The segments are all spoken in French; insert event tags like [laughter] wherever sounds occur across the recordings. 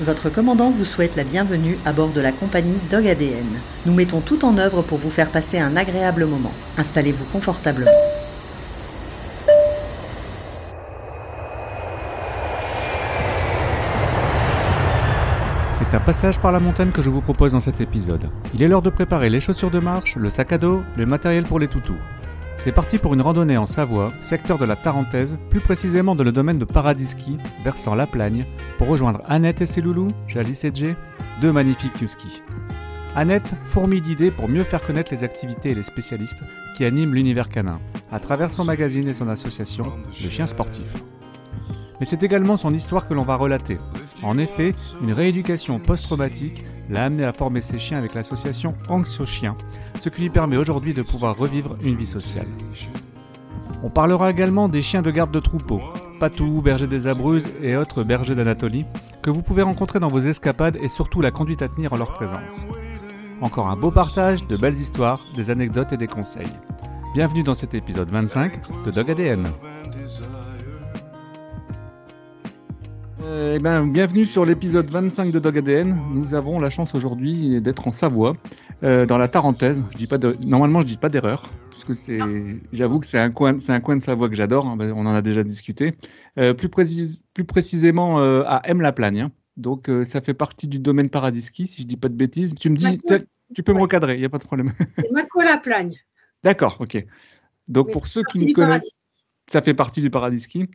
Votre commandant vous souhaite la bienvenue à bord de la compagnie Dog ADN. Nous mettons tout en œuvre pour vous faire passer un agréable moment. Installez-vous confortablement. C'est un passage par la montagne que je vous propose dans cet épisode. Il est l'heure de préparer les chaussures de marche, le sac à dos, le matériel pour les toutous. C'est parti pour une randonnée en Savoie, secteur de la Tarentaise, plus précisément dans le domaine de Paradiski, versant la Plagne, pour rejoindre Annette et ses loulous, Jalis et Jay, deux magnifiques Yuski. Annette fourmille d'idées pour mieux faire connaître les activités et les spécialistes qui animent l'univers canin, à travers son magazine et son association, Le Chien Sportif. Mais c'est également son histoire que l'on va relater. En effet, une rééducation post-traumatique l'a amené à former ses chiens avec l'association Anxio Chien, ce qui lui permet aujourd'hui de pouvoir revivre une vie sociale. On parlera également des chiens de garde de troupeau, Patou, berger des Abruzes et autres bergers d'Anatolie, que vous pouvez rencontrer dans vos escapades et surtout la conduite à tenir en leur présence. Encore un beau partage, de belles histoires, des anecdotes et des conseils. Bienvenue dans cet épisode 25 de Dog ADN. Eh ben, bienvenue sur l'épisode 25 de Dog ADN. Nous avons la chance aujourd'hui d'être en Savoie, euh, dans la Tarentaise. Je dis pas de... Normalement, je dis pas d'erreur, puisque c'est, j'avoue que c'est un coin, c'est un coin de Savoie que j'adore. hein, ben, on en a déjà discuté. Euh, plus, précis- plus précisément euh, à M-la-Plagne. hein. Donc, ça fait partie du domaine Paradiski, si je dis pas de bêtises. Tu me dis, tu peux me recadrer, il n'y a pas de problème. [laughs] C'est Mako la Plagne. D'accord, ok. Donc, pour ceux qui ne connaissent paradis. ça fait partie du Paradiski.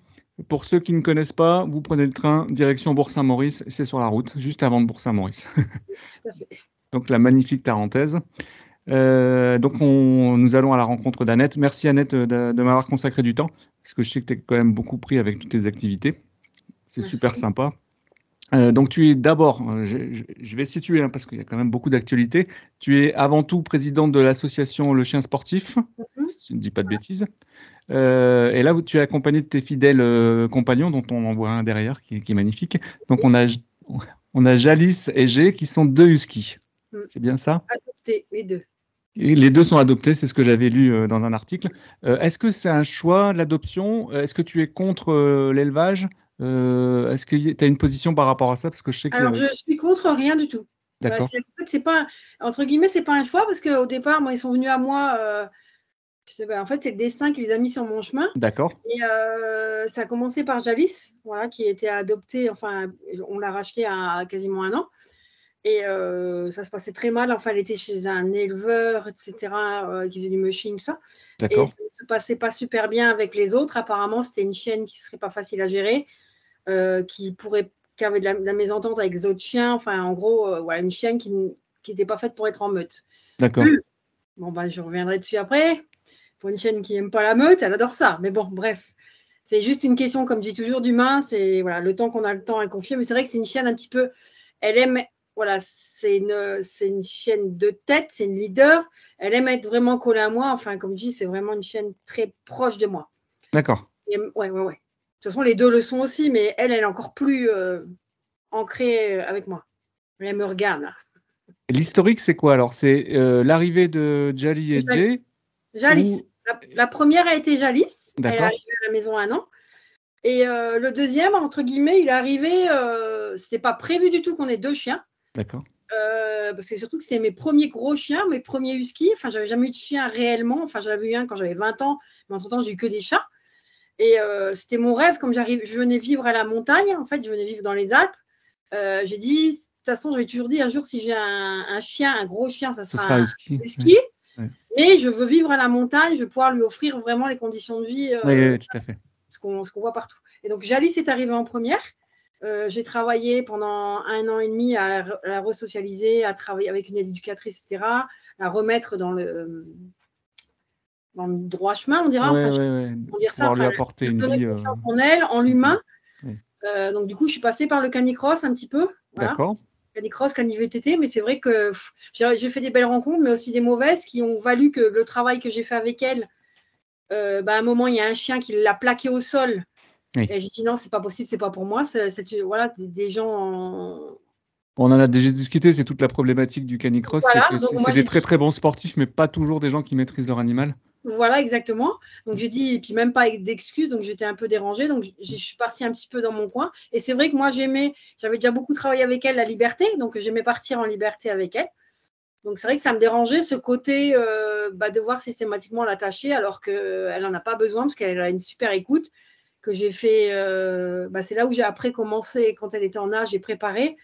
Pour ceux qui ne connaissent pas, vous prenez le train direction Bourg-Saint-Maurice, c'est sur la route, juste avant de Bourg-Saint-Maurice. [laughs] Donc la magnifique Tarentaise. Euh, donc on, nous allons à la rencontre d'Annette. Merci Annette de, de m'avoir consacré du temps, parce que je sais que tu es quand même beaucoup pris avec toutes tes activités. C'est super sympa. Euh, donc tu es d'abord, euh, je, je- je vais situer hein, parce qu'il y a quand même beaucoup d'actualités. Tu es avant tout présidente de l'association Le Chien Sportif, Mhm. si je ne dis pas de bêtises. Euh, et là, tu es accompagné de tes fidèles euh, compagnons, dont on en voit un derrière qui, est- qui est magnifique. Donc on a, on a Jalis et G qui sont deux huskies. Mhm. C'est bien ça? Adopté, les deux. et les deux sont adoptés, c'est ce que j'avais lu euh, dans un article. Est-ce que c'est un choix, l'adoption? Est-ce que tu es contre l'élevage? Est-ce que tu as une position par rapport à ça? Parce que je sais que. Alors, je suis contre rien du tout. Bah, D'accord. fait, c'est pas, entre guillemets, c'est pas un choix parce qu'au départ, moi, ils sont venus à moi. Je sais pas, en fait, c'est le destin qui les a mis sur mon chemin. D'accord. Et euh, ça a commencé par Jalis, voilà, qui était adopté, enfin, on l'a racheté à quasiment un an. Et euh, ça se passait très mal. Enfin, elle était chez un éleveur, etc., euh, qui faisait du mushing, tout ça. Et ça ne se passait pas super bien avec les autres. Apparemment, c'était une chienne qui serait pas facile à gérer, qui pourrait, qui avait de la, de la mésentente avec les autres chiens. Enfin, en gros, voilà, une chienne qui n'était pas faite pour être en meute. D'accord. Bon, bah, je reviendrai dessus après. Pour une chienne qui n'aime pas la meute, elle adore ça. Mais bon, bref. C'est juste une question, comme je dis toujours, d'humain. C'est voilà, le temps qu'on a le temps à confier. Mais c'est vrai que c'est une chienne un petit peu. Elle aime. Voilà, c'est une, c'est une chienne de tête, c'est une leader. Elle aime être vraiment collée à moi. Enfin, comme je dis, c'est vraiment une chienne très proche de moi. D'accord. Et, ouais, ouais, ouais. De toute façon, les deux le sont aussi, mais elle, elle est encore plus euh, ancrée euh, avec moi. Elle me regarde. L'historique, c'est quoi alors? C'est euh, l'arrivée de Jali et Jay Jalis. La, la première a été Jalis. Elle est arrivée à la maison un an. Et euh, le deuxième, entre guillemets, il est arrivé. Euh, C'était pas prévu du tout qu'on ait deux chiens. D'accord. Euh, parce que surtout que c'était mes premiers gros chiens, mes premiers huskies. Enfin, j'avais jamais eu de chien réellement. Enfin, j'en avais eu un quand j'avais 20 ans, mais entre-temps, j'ai eu que des chats. Et euh, c'était mon rêve, comme j'arrive, je venais vivre à la montagne, en fait, je venais vivre dans les Alpes. J'ai dit, de toute façon, j'avais toujours dit, un jour, si j'ai un, un chien, un gros chien, ça sera sera un husky. Ouais. Mais je veux vivre à la montagne, je veux pouvoir lui offrir vraiment les conditions de vie. euh, Oui, tout à fait. ce qu'on voit partout. Et donc, Jalis est arrivé en première. Euh, j'ai travaillé pendant un an et demi à la, la resocialiser, à travailler avec une éducatrice, etc., à remettre dans le, dans le droit chemin, on dira. Ouais, Enfin, je- ouais, ouais. on dire ça, lui apporter une vie. euh, en elle, en l'humain. Euh, donc, du coup, je suis passée par le canicross un petit peu. Voilà. D'accord. Canicross, cani-VTT, mais c'est vrai que j'ai fait des belles rencontres, mais aussi des mauvaises qui ont valu que le travail que j'ai fait avec elle, euh, bah, à un moment, il y a un chien qui l'a plaqué au sol. Oui. Et j'ai dit non, c'est pas possible, c'est pas pour moi. C'est voilà, des, des gens. en- On en a déjà discuté, c'est toute la problématique du canicross, Voilà, c'est des très dit- très bons sportifs, mais pas toujours des gens qui maîtrisent leur animal. Voilà, exactement. Donc j'ai dit, et puis même pas d'excuses, donc j'étais un peu dérangée, donc je suis partie un petit peu dans mon coin. Et c'est vrai que moi j'aimais, j'avais déjà beaucoup travaillé avec elle la liberté, donc j'aimais partir en liberté avec elle. Donc c'est vrai que ça me dérangeait ce côté euh, bah, de voir systématiquement l'attacher alors qu'elle n'en a pas besoin parce qu'elle a une super écoute que j'ai fait. Euh, bah, c'est là où j'ai après commencé quand elle était en âge et préparé.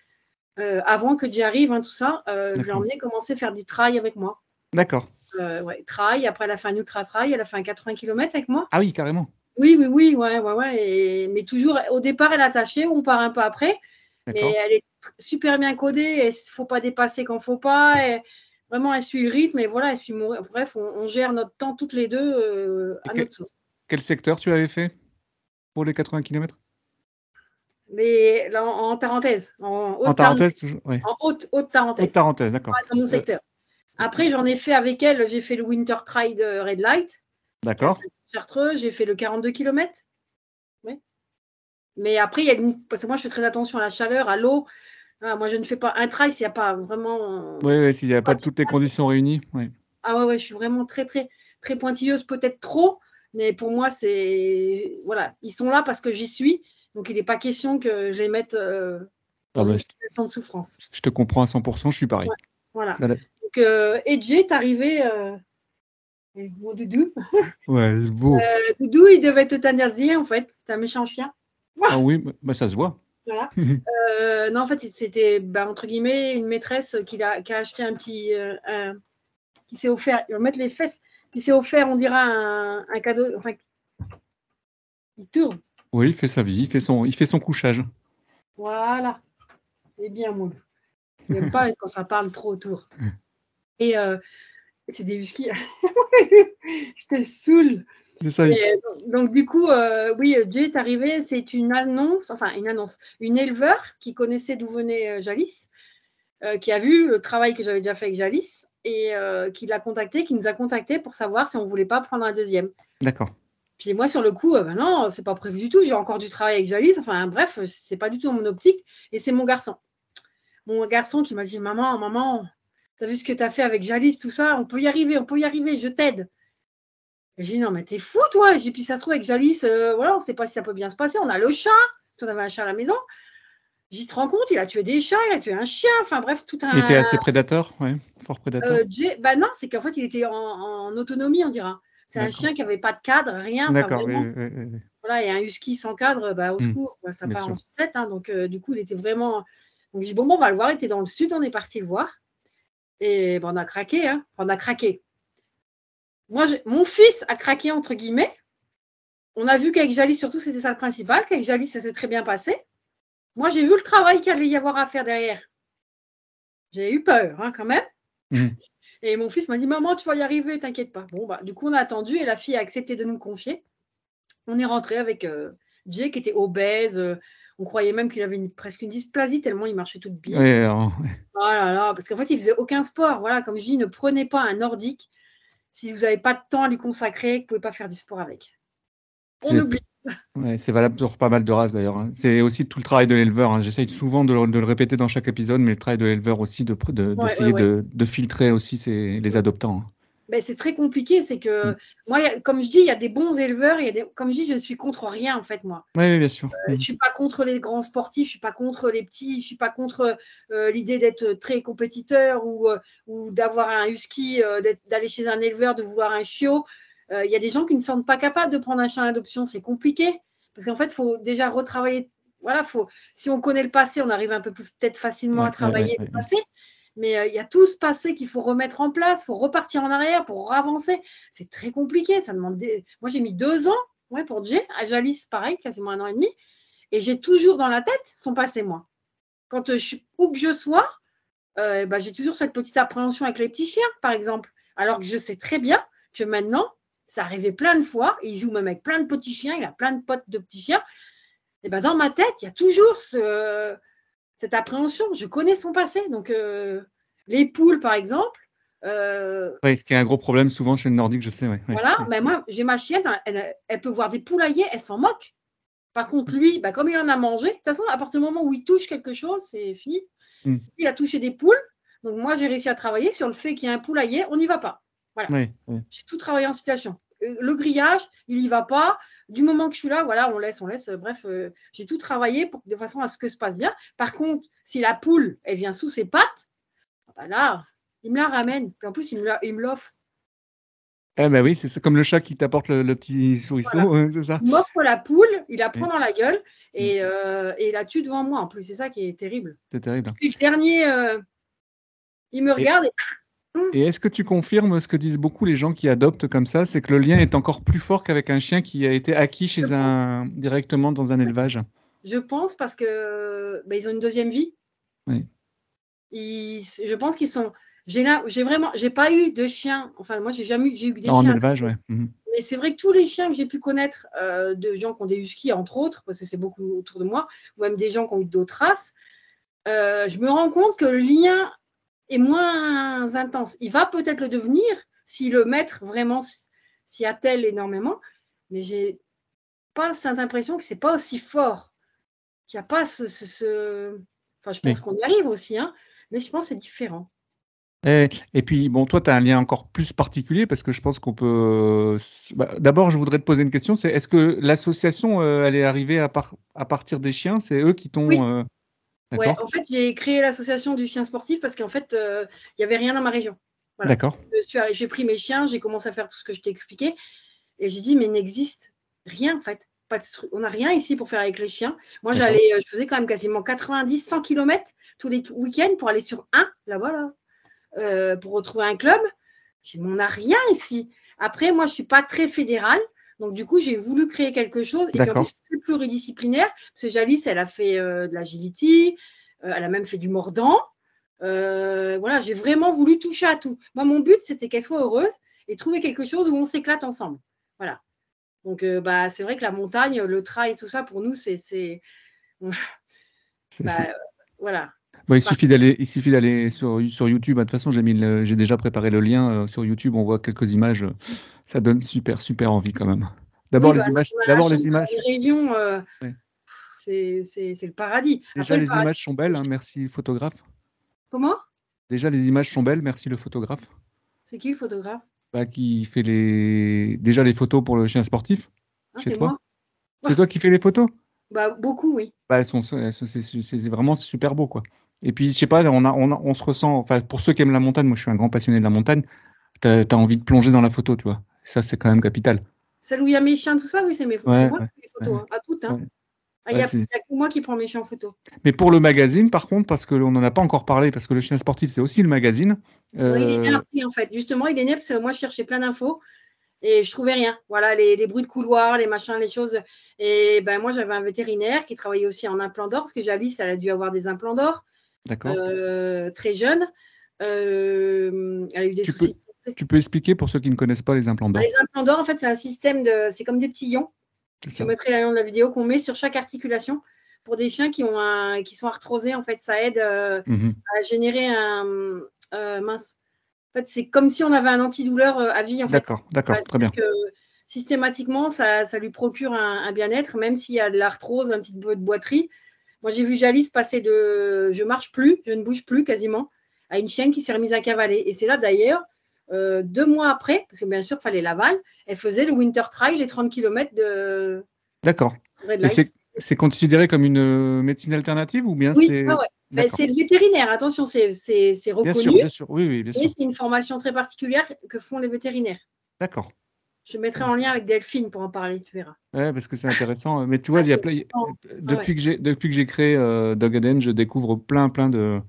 Euh, avant que j'y arrive, hein, tout ça, je l'ai emmené commencer à faire du trail avec moi. D'accord. Euh, trail. Après, elle a fait un ultra trail. Elle a fait un 80 km avec moi. Ah oui, carrément. Oui, oui, oui, ouais, ouais, ouais. mais toujours, au départ, elle est attachée. On part un peu après. Mais elle est super bien codée. Il ne faut pas dépasser quand il ne faut pas. Et vraiment, elle suit le rythme. Et voilà, elle suit Bref, on, gère notre temps toutes les deux euh, à notre sauce. Quel secteur tu avais fait pour les 80 km mais en, parenthèse. En, haute parenthèse, En haute, haute parenthèse. Haute parenthèse, d'accord. Dans mon secteur. Après, j'en ai fait avec elle, j'ai fait le Winter Trail de Red Light. D'accord. Chartreux, j'ai fait le 42 km. Oui. Mais après, il y a une... parce que moi, je fais très attention à la chaleur, à l'eau. Ah, moi, je ne fais pas un trail s'il n'y a pas vraiment. Oui, oui s'il n'y a pas, toutes les conditions réunies. Oui. Ah ouais, ouais, je suis vraiment très, très, très pointilleuse, peut-être trop. Mais pour moi, c'est. Voilà, ils sont là parce que j'y suis. Donc, il n'est pas question que je les mette euh, dans ah bah, une situation de souffrance. Je te comprends à 100%, je suis pareil. voilà. Donc, euh, Edge est arrivé. Euh, mon doudou. Ouais, c'est beau. Euh, doudou, il devait être euthanasié, en fait. C'était un méchant chien. Ah oui, bah, ça se voit. Voilà. [laughs] euh, non, en fait, c'était, bah, entre guillemets, une maîtresse qui a, qui a acheté un petit. Euh, un, qui s'est offert. Il va mettre les fesses. Qui s'est offert, on dira, un, un cadeau. Enfin, il tourne. Oui, il fait sa vie. Il fait son, il fait son couchage. Voilà. C'est bien, mon Il n'aime pas quand ça parle trop autour. [laughs] Et euh, c'est des huskies. [laughs] je te saoule. Ça, euh, donc, du coup, euh, oui, Jay est arrivé. C'est une annonce, enfin une annonce, une éleveur qui connaissait d'où venait Jalis, qui a vu le travail que j'avais déjà fait avec Jalis et qui l'a contacté, qui nous a contacté pour savoir si on voulait pas prendre un deuxième. D'accord. Puis moi, sur le coup, ben non, c'est pas prévu du tout. J'ai encore du travail avec Jalis. Enfin, bref, c'est pas du tout mon optique. Et c'est mon garçon. Mon garçon qui m'a dit Maman, maman, T'as vu ce que tu as fait avec Jalis, tout ça? On peut y arriver, on peut y arriver, je t'aide. J'ai dit, non, mais t'es fou, toi. J'ai puis ça se trouve avec Jalis, euh, voilà, on ne sait pas si ça peut bien se passer. On a le chat, on avait un chat à la maison. J'y te rends compte, il a tué des chats, il a tué un chien, enfin bref, tout un. Il était assez prédateur, oui, fort prédateur. Euh, bah non, c'est qu'en fait, il était en, autonomie, on dira. C'est un chien qui n'avait pas de cadre, rien. D'accord, oui, Voilà, et un husky sans cadre, bah, au hmm. secours, ça part en sucette. Hein, donc, euh, du coup, il était vraiment. Donc, j'ai dit, bon, bon, on va le voir. Il était dans le sud, on est parti le voir. Et ben, on a craqué, hein. on a craqué. Moi, mon fils a craqué, entre guillemets. On a vu qu'avec Jalis, surtout, c'était ça le principal, qu'avec Jalis, ça s'est très bien passé. Moi, j'ai vu le travail qu'il allait y avoir à faire derrière. J'ai eu peur, hein, quand même. Mmh. Et mon fils m'a dit Maman, tu vas y arriver, t'inquiète pas. Bon, bah, du coup, on a attendu et la fille a accepté de nous confier. On est rentré avec euh, Jay qui était obèse, euh, on croyait même qu'il avait presque une dysplasie tellement il marchait tout bien. Oui, Oh là parce qu'en fait, il faisait aucun sport. Voilà, comme je dis, ne prenez pas un nordique si vous n'avez pas de temps à lui consacrer, vous ne pouvez pas faire du sport avec. On oublie. c'est valable pour pas mal de races d'ailleurs. Hein. C'est aussi tout le travail de l'éleveur. Hein. J'essaye souvent de le, répéter dans chaque épisode, mais le travail de l'éleveur aussi, d'essayer de, de, filtrer aussi les adoptants. Ben, c'est très compliqué. C'est que mm. moi, comme je dis, il y a des bons éleveurs. Il y a des, comme je dis, je suis contre rien en fait, moi. Oui, bien sûr. Euh. Je suis pas contre les grands sportifs. Je suis pas contre les petits. Je suis pas contre euh, l'idée d'être très compétiteur ou, euh, ou d'avoir un husky, d'aller chez un éleveur, de voir un chiot. Il y a des gens qui ne sentent pas capables de prendre un chien d'adoption. C'est compliqué parce qu'en fait, il faut déjà retravailler. Voilà, faut, si on connaît le passé, on arrive un peu plus peut-être facilement à travailler le passé. Mais euh, il y a tout ce passé qu'il faut remettre en place, il faut repartir en arrière pour avancer. C'est très compliqué. Ça demande Moi, j'ai mis deux ans ouais, pour Jay. À Jalis, pareil, quasiment un an et demi. Et j'ai toujours dans la tête son passé, moi. Quand euh, je où que je sois, euh, bah, j'ai toujours cette petite appréhension avec les petits chiens, par exemple. Alors que je sais très bien que maintenant, ça arrivait plein de fois. Il joue même avec plein de petits chiens, il a plein de potes de petits chiens. Et ben dans ma tête, il y a toujours ce, cette appréhension. Je connais son passé. Donc, euh, les poules, par exemple. Euh, oui, ce qui est un gros problème souvent chez le nordique, je sais. voilà, mais moi, j'ai ma chienne, elle, peut voir des poulaillers, elle s'en moque. Par contre, lui, bah, comme il en a mangé, de toute façon, à partir du moment où il touche quelque chose, c'est fini. Hmm. Il a touché des poules. Donc, moi, j'ai réussi à travailler sur le fait qu'il y a un poulailler, on n'y va pas. Voilà. Oui, oui. J'ai tout travaillé en situation. Euh, Le grillage, il y va pas. Du moment que je suis là, voilà, on laisse, on laisse. Bref, euh, j'ai tout travaillé pour, de façon à ce que se passe bien. Par contre, si la poule, elle vient sous ses pattes, ah bah là, il me la ramène. Puis en plus, il me l'offre. Eh ben oui, c'est comme le chat qui t'apporte le, le petit souriceau, Voilà. c'est ça. Il m'offre la poule, il la prend dans la gueule Mm. et, euh, et il la tue devant moi. En plus, c'est ça qui est terrible. C'est terrible. Puis le dernier, euh, il me regarde et Et est-ce que tu confirmes ce que disent beaucoup les gens qui adoptent comme ça, c'est que le lien est encore plus fort qu'avec un chien qui a été acquis chez un directement dans un élevage? Je pense parce que bah, ils ont une deuxième vie. Oui. Ils- je pense qu'ils sont. J'ai là, j'ai vraiment, j'ai pas eu de chien. Enfin, moi, j'ai jamais eu, j'ai eu des en chiens. élevage, ouais. Mhm. Mais c'est vrai que tous les chiens que j'ai pu connaître, euh, de gens qui ont des huskies, entre autres, parce que c'est beaucoup autour de moi, ou même des gens qui ont eu d'autres races, euh, je me rends compte que le lien est moins intense. Il va peut-être le devenir si le maître vraiment s'y attelle énormément, mais j'ai pas cette impression que c'est pas aussi fort, qu'il n'y a pas ce, ce- ce- Enfin, je pense Oui. qu'on y arrive aussi, hein, mais je pense que c'est différent. Et, et puis, bon, toi, tu as un lien encore plus particulier parce que je pense qu'on peut. bah, D'abord, je voudrais te poser une question c'est est-ce que l'association, euh, elle est arrivée à, par- à partir des chiens? C'est eux qui t'ont. Oui. euh, Ouais, en fait, j'ai créé l'association du chien sportif parce qu'en fait, euh, il n'y avait rien dans ma région. voilà. D'accord. j'ai pris mes chiens, j'ai commencé à faire tout ce que je t'ai expliqué. Et j'ai dit, mais il n'existe rien en fait. Pas de. On n'a rien ici pour faire avec les chiens. Moi, j'allais, euh, je faisais quand même quasiment 90, 100 km tous les week-ends pour aller sur un, là-bas, là, euh, pour retrouver un club. J'ai dit, mais on n'a rien ici. Après, moi, je ne suis pas très fédérale. Donc, du coup, j'ai voulu créer quelque chose. Et puis, en plus, je suis pluridisciplinaire. Parce que Jalice, elle a fait euh, de l'agility. euh, elle a même fait du mordant. Euh, voilà, j'ai vraiment voulu toucher à tout. Moi, mon but, c'était qu'elle soit heureuse et trouver quelque chose où on s'éclate ensemble. Voilà. Donc, bah, c'est vrai que la montagne, le trail, tout ça, pour nous, c'est. c'est- [laughs] bah, voilà. Bon, il suffit d'aller, il suffit d'aller sur, sur YouTube. De toute façon, j'ai mis, le- j'ai déjà préparé le lien euh, sur YouTube. On voit quelques images. Ça donne super, super envie quand même. D'abord Oui, les bah, images. D'abord les images. Euh, Ouais. c'est c'est- c'est le paradis. Déjà Après, le les paradis- images sont belles. hein, merci photographe. Comment? Déjà les images sont belles. Merci le photographe. C'est qui le photographe? Bah, qui fait les déjà les photos pour le chien sportif. Ah, Chez C'est toi moi C'est toi qui fais les photos? Bah, Beaucoup, oui. bah, elles sont, elles sont- c'est c'est- c'est vraiment super beau quoi. Et puis je sais pas, on a, on a- on se ressent. Enfin pour ceux qui aiment la montagne, moi je suis un grand passionné de la montagne. T'as as envie de plonger dans la photo, tu vois. Ça c'est quand même capital. Celle où il y a mes chiens, tout ça, oui, c'est mes Ouais, moi ouais, qui fais les photos, ouais. hein, à toutes. hein. Ah, Il n'y a, a que moi qui prends mes chiens en photo. Mais pour le magazine, par contre, parce qu'on n'en a pas encore parlé, parce que le chien sportif c'est aussi le magazine. Il est né euh, après, en fait. Justement, il est né parce que moi, je cherchais plein d'infos et je trouvais rien. Voilà, les, les bruits de couloir, les machins, les choses. Et ben moi, j'avais un vétérinaire qui travaillait aussi en implant d'or, parce que Jalice, elle a dû avoir des implants d'or. Euh, très jeune. Euh, elle a eu des Tu soucis. de santé. Tu peux expliquer pour ceux qui ne connaissent pas les implants d'or. Les implants d'or, en fait, c'est un système de. C'est comme des petits ions. Je mettrai la de la vidéo qu'on met sur chaque articulation. Pour des chiens qui, ont un, qui sont arthrosés, en fait, ça aide euh, Mhm. à générer un. euh, mince. En fait, c'est comme si on avait un antidouleur à vie. D'accord, d'accord, très bien. que systématiquement, ça, ça lui procure un, un bien-être, même s'il y a de l'arthrose, un petit peu de boiterie. Moi, j'ai vu Jalice passer de je marche plus, je ne bouge plus quasiment, à une chienne qui s'est remise à cavaler. Et c'est là d'ailleurs, euh, deux mois après, parce que bien sûr, il fallait l'aval, elle faisait le Winter Trail, les 30 km de D'accord. Et c'est considéré comme une euh, médecine alternative ou bien Oui, c'est. ouais. Ben, c'est le vétérinaire, attention, c'est c'est Bien sûr, reconnu, bien sûr. Oui, oui, bien sûr. et c'est une formation très particulière que font les vétérinaires. D'accord. Je mettrai en lien avec Delphine pour en parler, tu verras. Ouais, parce que c'est intéressant. Mais tu vois, Ah, il y a plein- intéressant. depuis, que j'ai, depuis que j'ai créé euh, Dog Eden, je découvre plein, plein de,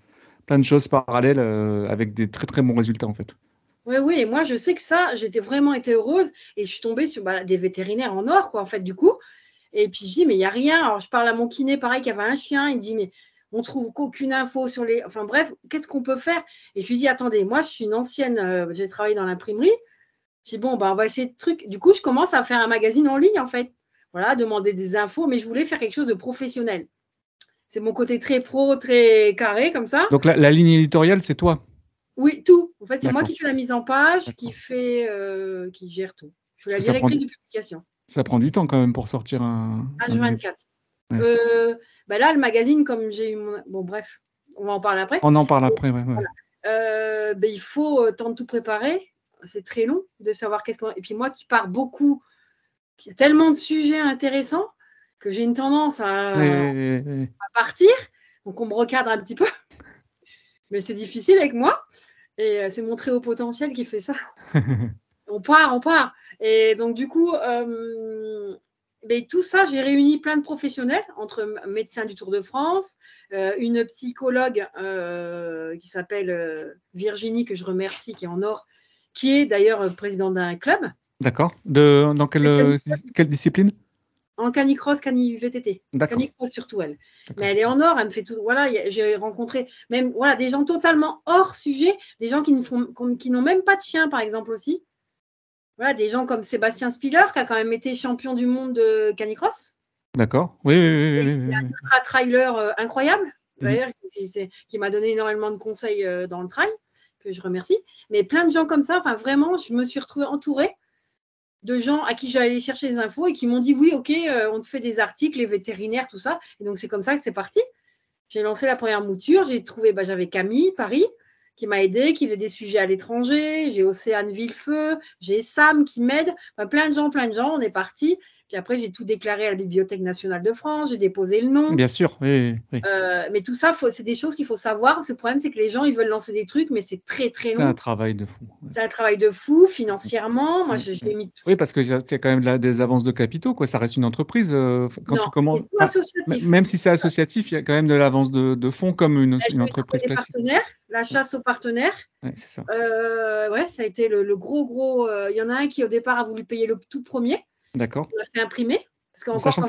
plein de choses parallèles euh, avec des très, très bons résultats en fait. Oui, oui, et moi je sais que ça, j'étais vraiment été heureuse et je suis tombée sur bah, des vétérinaires en or, quoi, en fait, du coup. Et puis je dis, mais il n'y a rien. Alors je parle à mon kiné, pareil, qui avait un chien, il me dit, mais on trouve qu'aucune info sur les. Enfin bref, qu'est-ce qu'on peut faire? Et je lui dis, attendez, moi je suis une ancienne, euh, j'ai travaillé dans l'imprimerie. Dis, bon, bah, on va essayer de trucs. Du coup, je commence à faire un magazine en ligne, en fait. Voilà, demander des infos, mais je voulais faire quelque chose de professionnel. C'est mon côté très pro, très carré, comme ça. Donc la, la ligne éditoriale, c'est toi. Oui, tout. En fait, c'est moi qui fais la mise en page, qui fait, euh, qui gère tout. Je suis la directrice de publication. Ça prend du temps quand même pour sortir un. un magazine. H24. Ouais. Euh, bah là, le magazine, comme j'ai eu mon. Bon, bref, on va en parler après. On en parle après. Ouais, ouais. Euh, ben, il faut euh, temps de tout préparer. C'est très long de savoir qu'est-ce qu'on. Et puis moi qui pars beaucoup, qui a tellement de sujets intéressants que j'ai une tendance à, à, partir. Donc on me recadre un petit peu. [laughs] Mais c'est difficile avec moi. Et c'est mon très haut potentiel qui fait ça. [laughs] on part, on part. Et donc, du coup, euh, mais tout ça, j'ai réuni plein de professionnels, entre médecins du Tour de France, euh, une psychologue euh, qui s'appelle Virginie, que je remercie, qui est en or, qui est d'ailleurs présidente d'un club. D'accord. Dans quelle, quelle discipline? En canicross, cani-VTT. Canicross surtout, elle. Mais elle est en or, elle me fait tout. Voilà, j'ai rencontré même voilà, des gens totalement hors sujet, des gens qui n'ont même pas de chien, par exemple, aussi. Voilà, des gens comme Sébastien Spiller, qui a quand même été champion du monde de canicross. D'accord. Oui, oui, oui. oui, un trailer euh, incroyable, mhm. d'ailleurs, qui m'a donné énormément de conseils euh, dans le trail, que je remercie. Mais plein de gens comme ça, enfin, vraiment, je me suis retrouvée entourée de gens à qui j'allais chercher des infos et qui m'ont dit oui, ok, euh, on te fait des articles, les vétérinaires, tout ça. Et donc, c'est comme ça que c'est parti. J'ai lancé la première mouture. J'ai trouvé, bah, j'avais Camille, Paris, qui m'a aidé, qui fait des sujets à l'étranger. J'ai Océane Villefeu, j'ai Sam qui m'aide. plein de gens, plein de gens. On est parti. Puis après, j'ai tout déclaré à la Bibliothèque nationale de France, j'ai déposé le nom. Bien sûr, oui. Euh, mais tout ça, c'est des choses qu'il faut savoir. Ce problème, c'est que les gens, ils veulent lancer des trucs, mais c'est très, très long. C'est un travail de fou. C'est un travail de fou, financièrement. Moi, je, mis tout. Oui, parce qu'il y a quand même des avances de capitaux, quoi. Ça reste une entreprise. Euh, quand tu commences. même si c'est associatif, il y a quand même de l'avance de, fonds comme une, une entreprise classique. La chasse aux partenaires. Ouais, c'est ça. Euh, ouais, ça a été le, gros, gros. Il y en a un qui, au départ, a voulu payer le tout premier. D'accord. On a fait imprimer. Parce Sachant que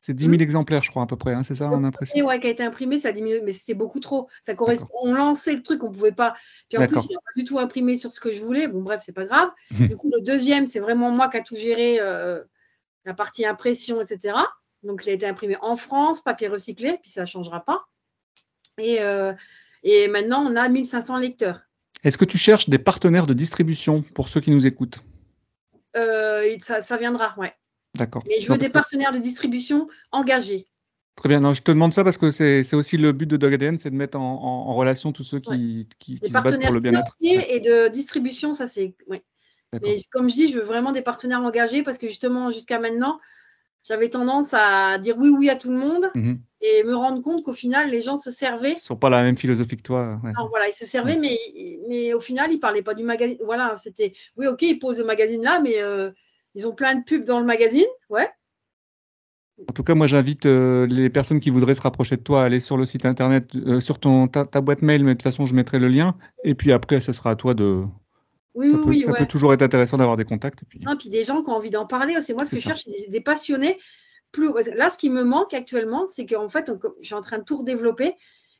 c'est 10 000 hmm exemplaires, je crois, à peu près, hein, c'est ça, en impression Oui, qui a été imprimé, ça a diminué, mais c'était beaucoup trop. Ça correspond... On lançait le truc, on ne pouvait pas. Puis en plus, il n'a pas du tout imprimé sur ce que je voulais. Bon, bref, c'est pas grave. du coup, le deuxième, c'est vraiment moi qui a tout géré, euh, la partie impression, etc. Donc, il a été imprimé en France, papier recyclé, puis ça ne changera pas. Et, euh, et maintenant, on a 1500 lecteurs. Est-ce que tu cherches des partenaires de distribution pour ceux qui nous écoutent? Euh, ça, ça, viendra, ouais. D'accord. Mais je veux des partenaires de distribution engagés. Très bien. Non, je te demande ça parce que c'est aussi le but de Dog ADN, c'est de mettre en, relation tous ceux qui, qui, qui se battent pour le bien-être. Et de distribution, ça c'est. Ouais. Mais comme je dis, je veux vraiment des partenaires engagés parce que justement, jusqu'à maintenant, j'avais tendance à dire oui, oui à tout le monde mhm. et me rendre compte qu'au final, les gens se servaient. Ils ne sont pas la même philosophie que toi. Voilà, ils se servaient, mais, mais au final, ils ne parlaient pas du magazine. Voilà, c'était oui, ok, ils posent le magazine là, mais. Euh, ils ont plein de pubs dans le magazine, ouais. En tout cas, moi, j'invite euh, les personnes qui voudraient se rapprocher de toi à aller sur le site internet, euh, sur ton, ta, boîte mail, mais de toute façon, je mettrai le lien. Et puis après, ce sera à toi de. Oui, ça, oui, peut, oui, ça peut, toujours être intéressant d'avoir des contacts. Et puis... Des gens qui ont envie d'en parler. C'est moi ce que je cherche, des, des passionnés. Plus... Là, ce qui me manque actuellement, c'est qu'en fait, je suis en train de tout redévelopper.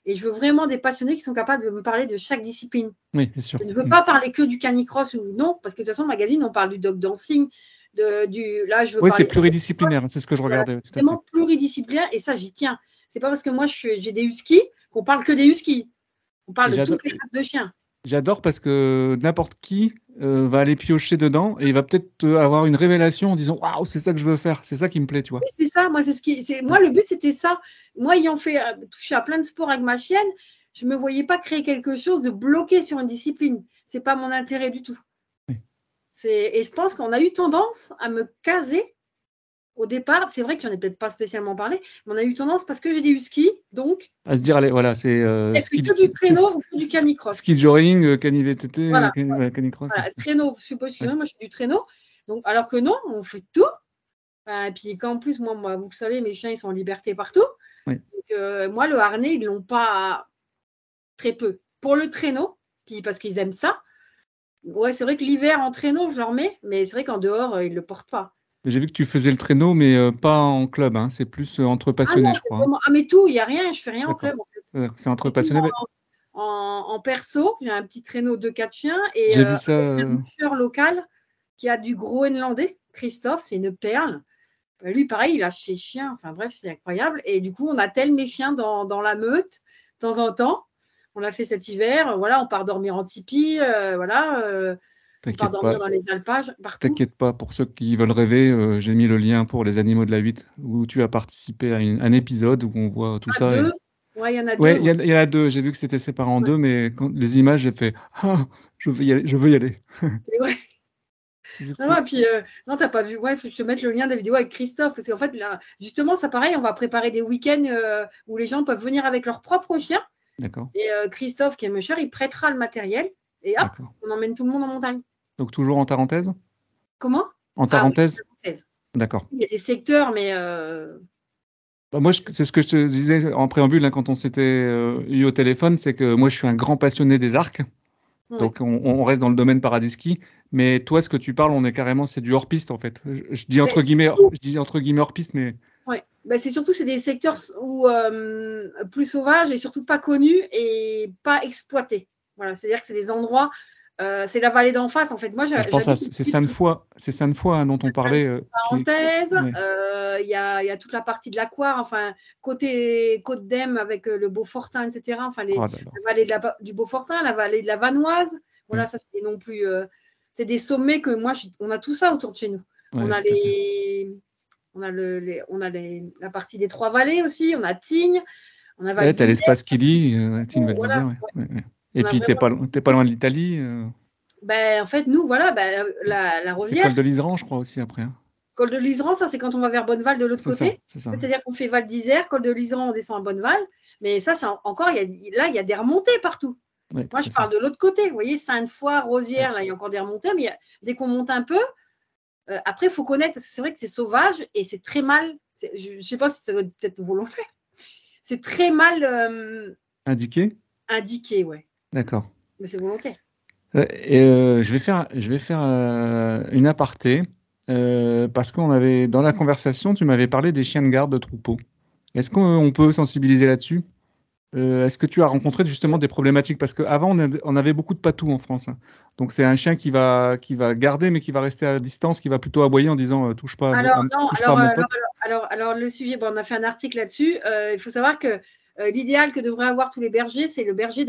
Et je veux vraiment des passionnés qui sont capables de me parler de chaque discipline. Oui, bien sûr. Je ne veux pas parler que du canicross ou non, parce que de toute façon, le magazine, on parle du dog dancing, du. Là, je veux oui, c'est pluridisciplinaire, c'est ce que je regardais. C'est vraiment pluridisciplinaire et ça, j'y tiens. C'est pas parce que moi, j'ai des huskies qu'on parle que des huskies. On parle de toutes les races de chiens. J'adore parce que n'importe qui euh, va aller piocher dedans et il va peut-être euh, avoir une révélation en disant waouh c'est ça que je veux faire. C'est ça qui me plaît tu vois. C'est ça. Moi c'est ce qui c'est moi le but c'était ça. Moi ayant fait euh, toucher à plein de sports avec ma chienne je me voyais pas créer quelque chose de bloqué sur une discipline. C'est pas mon intérêt du tout. Et je pense qu'on a eu tendance à me caser au départ. C'est vrai que j'en ai peut-être pas spécialement parlé, mais on a eu tendance parce que j'ai des huskies, donc. À se dire, allez, voilà, c'est. Euh, Est-ce que du traîneau ou du canicross Ski joring, euh, cani-VTT, voilà, canicross. Voilà, traîneau, je suppose que moi je suis du traîneau. Donc, alors que non, on fait tout. et puis qu'en plus, moi, moi, vous le savez, mes chiens, ils sont en liberté partout. Donc, euh, moi, le harnais, ils ne l'ont pas très peu. Pour le traîneau, puis parce qu'ils aiment ça, Ouais, c'est vrai que l'hiver en traîneau, je leur mets, mais c'est vrai qu'en dehors, euh, ils ne le portent pas. J'ai vu que tu faisais le traîneau, mais euh, pas en club, hein. c'est plus euh, entre passionnés, ah je crois. Hein. Ah, mais tout, il n'y a rien, je fais rien en club. C'est entre passionnés. En, perso, j'ai un petit traîneau de quatre chiens et vu ça, un boucheur local qui a du groenlandais, Christophe, c'est une perle. Lui, pareil, il a ses chiens, enfin bref, c'est incroyable. Et du coup, on a tel mes chiens dans, dans la meute, de temps en temps on l'a fait cet hiver. Voilà, on part dormir en tipi. Euh, voilà. Euh, dans les alpages, T'inquiète pas, pour ceux qui veulent rêver, euh, j'ai mis le lien pour les animaux de la 8 où tu as participé à un épisode où on voit tout ça. Ouais, il y en a deux. Ouais, il y, en a deux. J'ai vu que c'était séparé en deux, mais quand les images, j'ai fait ah, je veux y aller. Je veux y aller. [laughs] C'est vrai. Non, non, puis euh, non, t'as pas vu. Ouais, faut que je te mette le lien de la vidéo avec Christophe. Parce qu'en fait, là, justement, ça pareil, on va préparer des week-ends euh, où les gens peuvent venir avec leur propre chien. D'accord. Et euh, Christophe, qui est cher, il prêtera le matériel. Et hop, on emmène tout le monde en montagne. Donc toujours en Tarentaise Comment? En Tarentaise Tarentaise. D'accord. Il y a des secteurs, mais euh, Bah, moi, c'est ce que je te disais en préambule hein, quand on s'était euh, eu au téléphone, c'est que moi, je suis un grand passionné des arcs. Ouais. Donc, on, on reste dans le domaine paradis ski. Mais toi, ce que tu parles, on est carrément, c'est du hors-piste en fait. Je, je dis entre Mais guillemets, surtout- je dis entre guillemets hors-piste, mais ouais. Bah, c'est surtout c'est des secteurs où, euh, plus sauvages et surtout pas connus et pas exploités. Voilà, c'est-à-dire que c'est des endroits, euh, c'est la vallée d'en face en fait. Moi, je pense à c'est Sainte-Foy, c'est Sainte-Foy hein, dont on parlait. euh, parenthèse. Ouais. euh, Il y, a, il y a toute la partie de l'Aquare, enfin, côté Côte d'Em avec le Beaufortin, etc. Enfin, les, Oh là là. la vallée de la- du Beaufortin, la vallée de la Vanoise. Voilà, Mm. ça, c'est non plus. euh, c'est des sommets que moi, je- on a tout ça autour de chez nous. Ouais, on a les. On a, le, les- on a les- la partie des trois vallées aussi, on a Tignes, on a Val Ouais, l'espace Kili, euh, Et puis, t'es vraiment- pas, pas loin de l'Italie. euh, Ben, en fait, nous, voilà, ben, la, la c'est col de l'Iseran, je crois aussi après. hein. col de l'Iseran, ça c'est quand on va vers Bonneval de l'autre côté. C'est-à-dire qu'on fait Val d'Isère, col de l'Iseran, on descend à Bonneval. Mais ça, c'est en- encore, il y a, là, il y a des remontées partout. Ouais, Moi, je parle de l'autre côté. Vous voyez, Sainte-Foy, Rosière, là, il y a encore des remontées. Mais a- dès qu'on monte un peu, euh, après, il faut connaître, parce que c'est vrai que c'est sauvage et c'est très mal. Je ne sais pas si ça doit être peut-être volontaire. C'est très mal euh, Indiqué? indiqué, ouais. D'accord. Mais c'est volontaire. Euh, et, euh, je vais faire, je vais faire euh, une aparté euh, parce qu'on avait dans la conversation, tu m'avais parlé des chiens de garde de troupeau. Est-ce qu'on on peut sensibiliser là-dessus? Est-ce que tu as rencontré justement des problématiques? Parce qu'avant, on, avait beaucoup de patous en France. hein. Donc c'est un chien qui va, qui va garder, mais qui va rester à distance, qui va plutôt aboyer en disant touche pas, Alors, non, touche alors, pas à mon pote. Alors, alors, le sujet, bon, on a fait un article là-dessus. Il faut savoir que l'idéal que devraient avoir tous les bergers, c'est le berger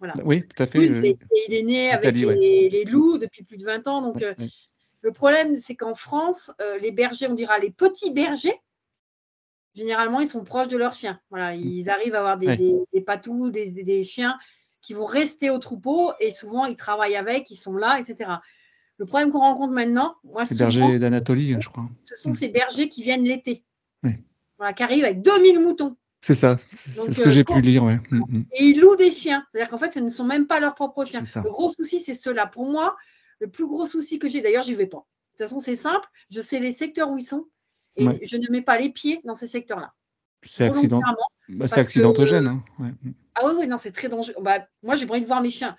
d'Abruz. Oui, tout à fait. Il est, il est né avec Italie, ouais. les, les loups depuis plus de 20 ans. Donc, ouais, euh, le problème, c'est qu'en France, euh, les bergers, on dira les petits bergers, généralement, ils sont proches de leurs chiens. Voilà, ils arrivent à avoir des, Ouais. des, des patous, des, chiens qui vont rester au troupeau et souvent, ils travaillent avec, ils sont là, etc. Le problème qu'on rencontre maintenant, moi, C'est souvent, berger d'Anatolie, je crois. ce sont Mm. ces bergers qui viennent l'été. Voilà, qui arrivent avec 2000 moutons. C'est ça, c'est ce que euh, j'ai pu lire, ouais. Mm, mm. Et ils louent des chiens. C'est-à-dire qu'en fait, ce ne sont même pas leurs propres chiens. Le gros souci, c'est cela. Pour moi, le plus gros souci que j'ai, d'ailleurs, je n'y vais pas. De toute façon, c'est simple. Je sais les secteurs où ils sont et Ouais. je ne mets pas les pieds dans ces secteurs-là. C'est accident... Bah, que- accidentogène. hein, ouais. Ah oui, oui, non, c'est très dangereux. Bah, moi, j'ai pas envie de voir mes chiens.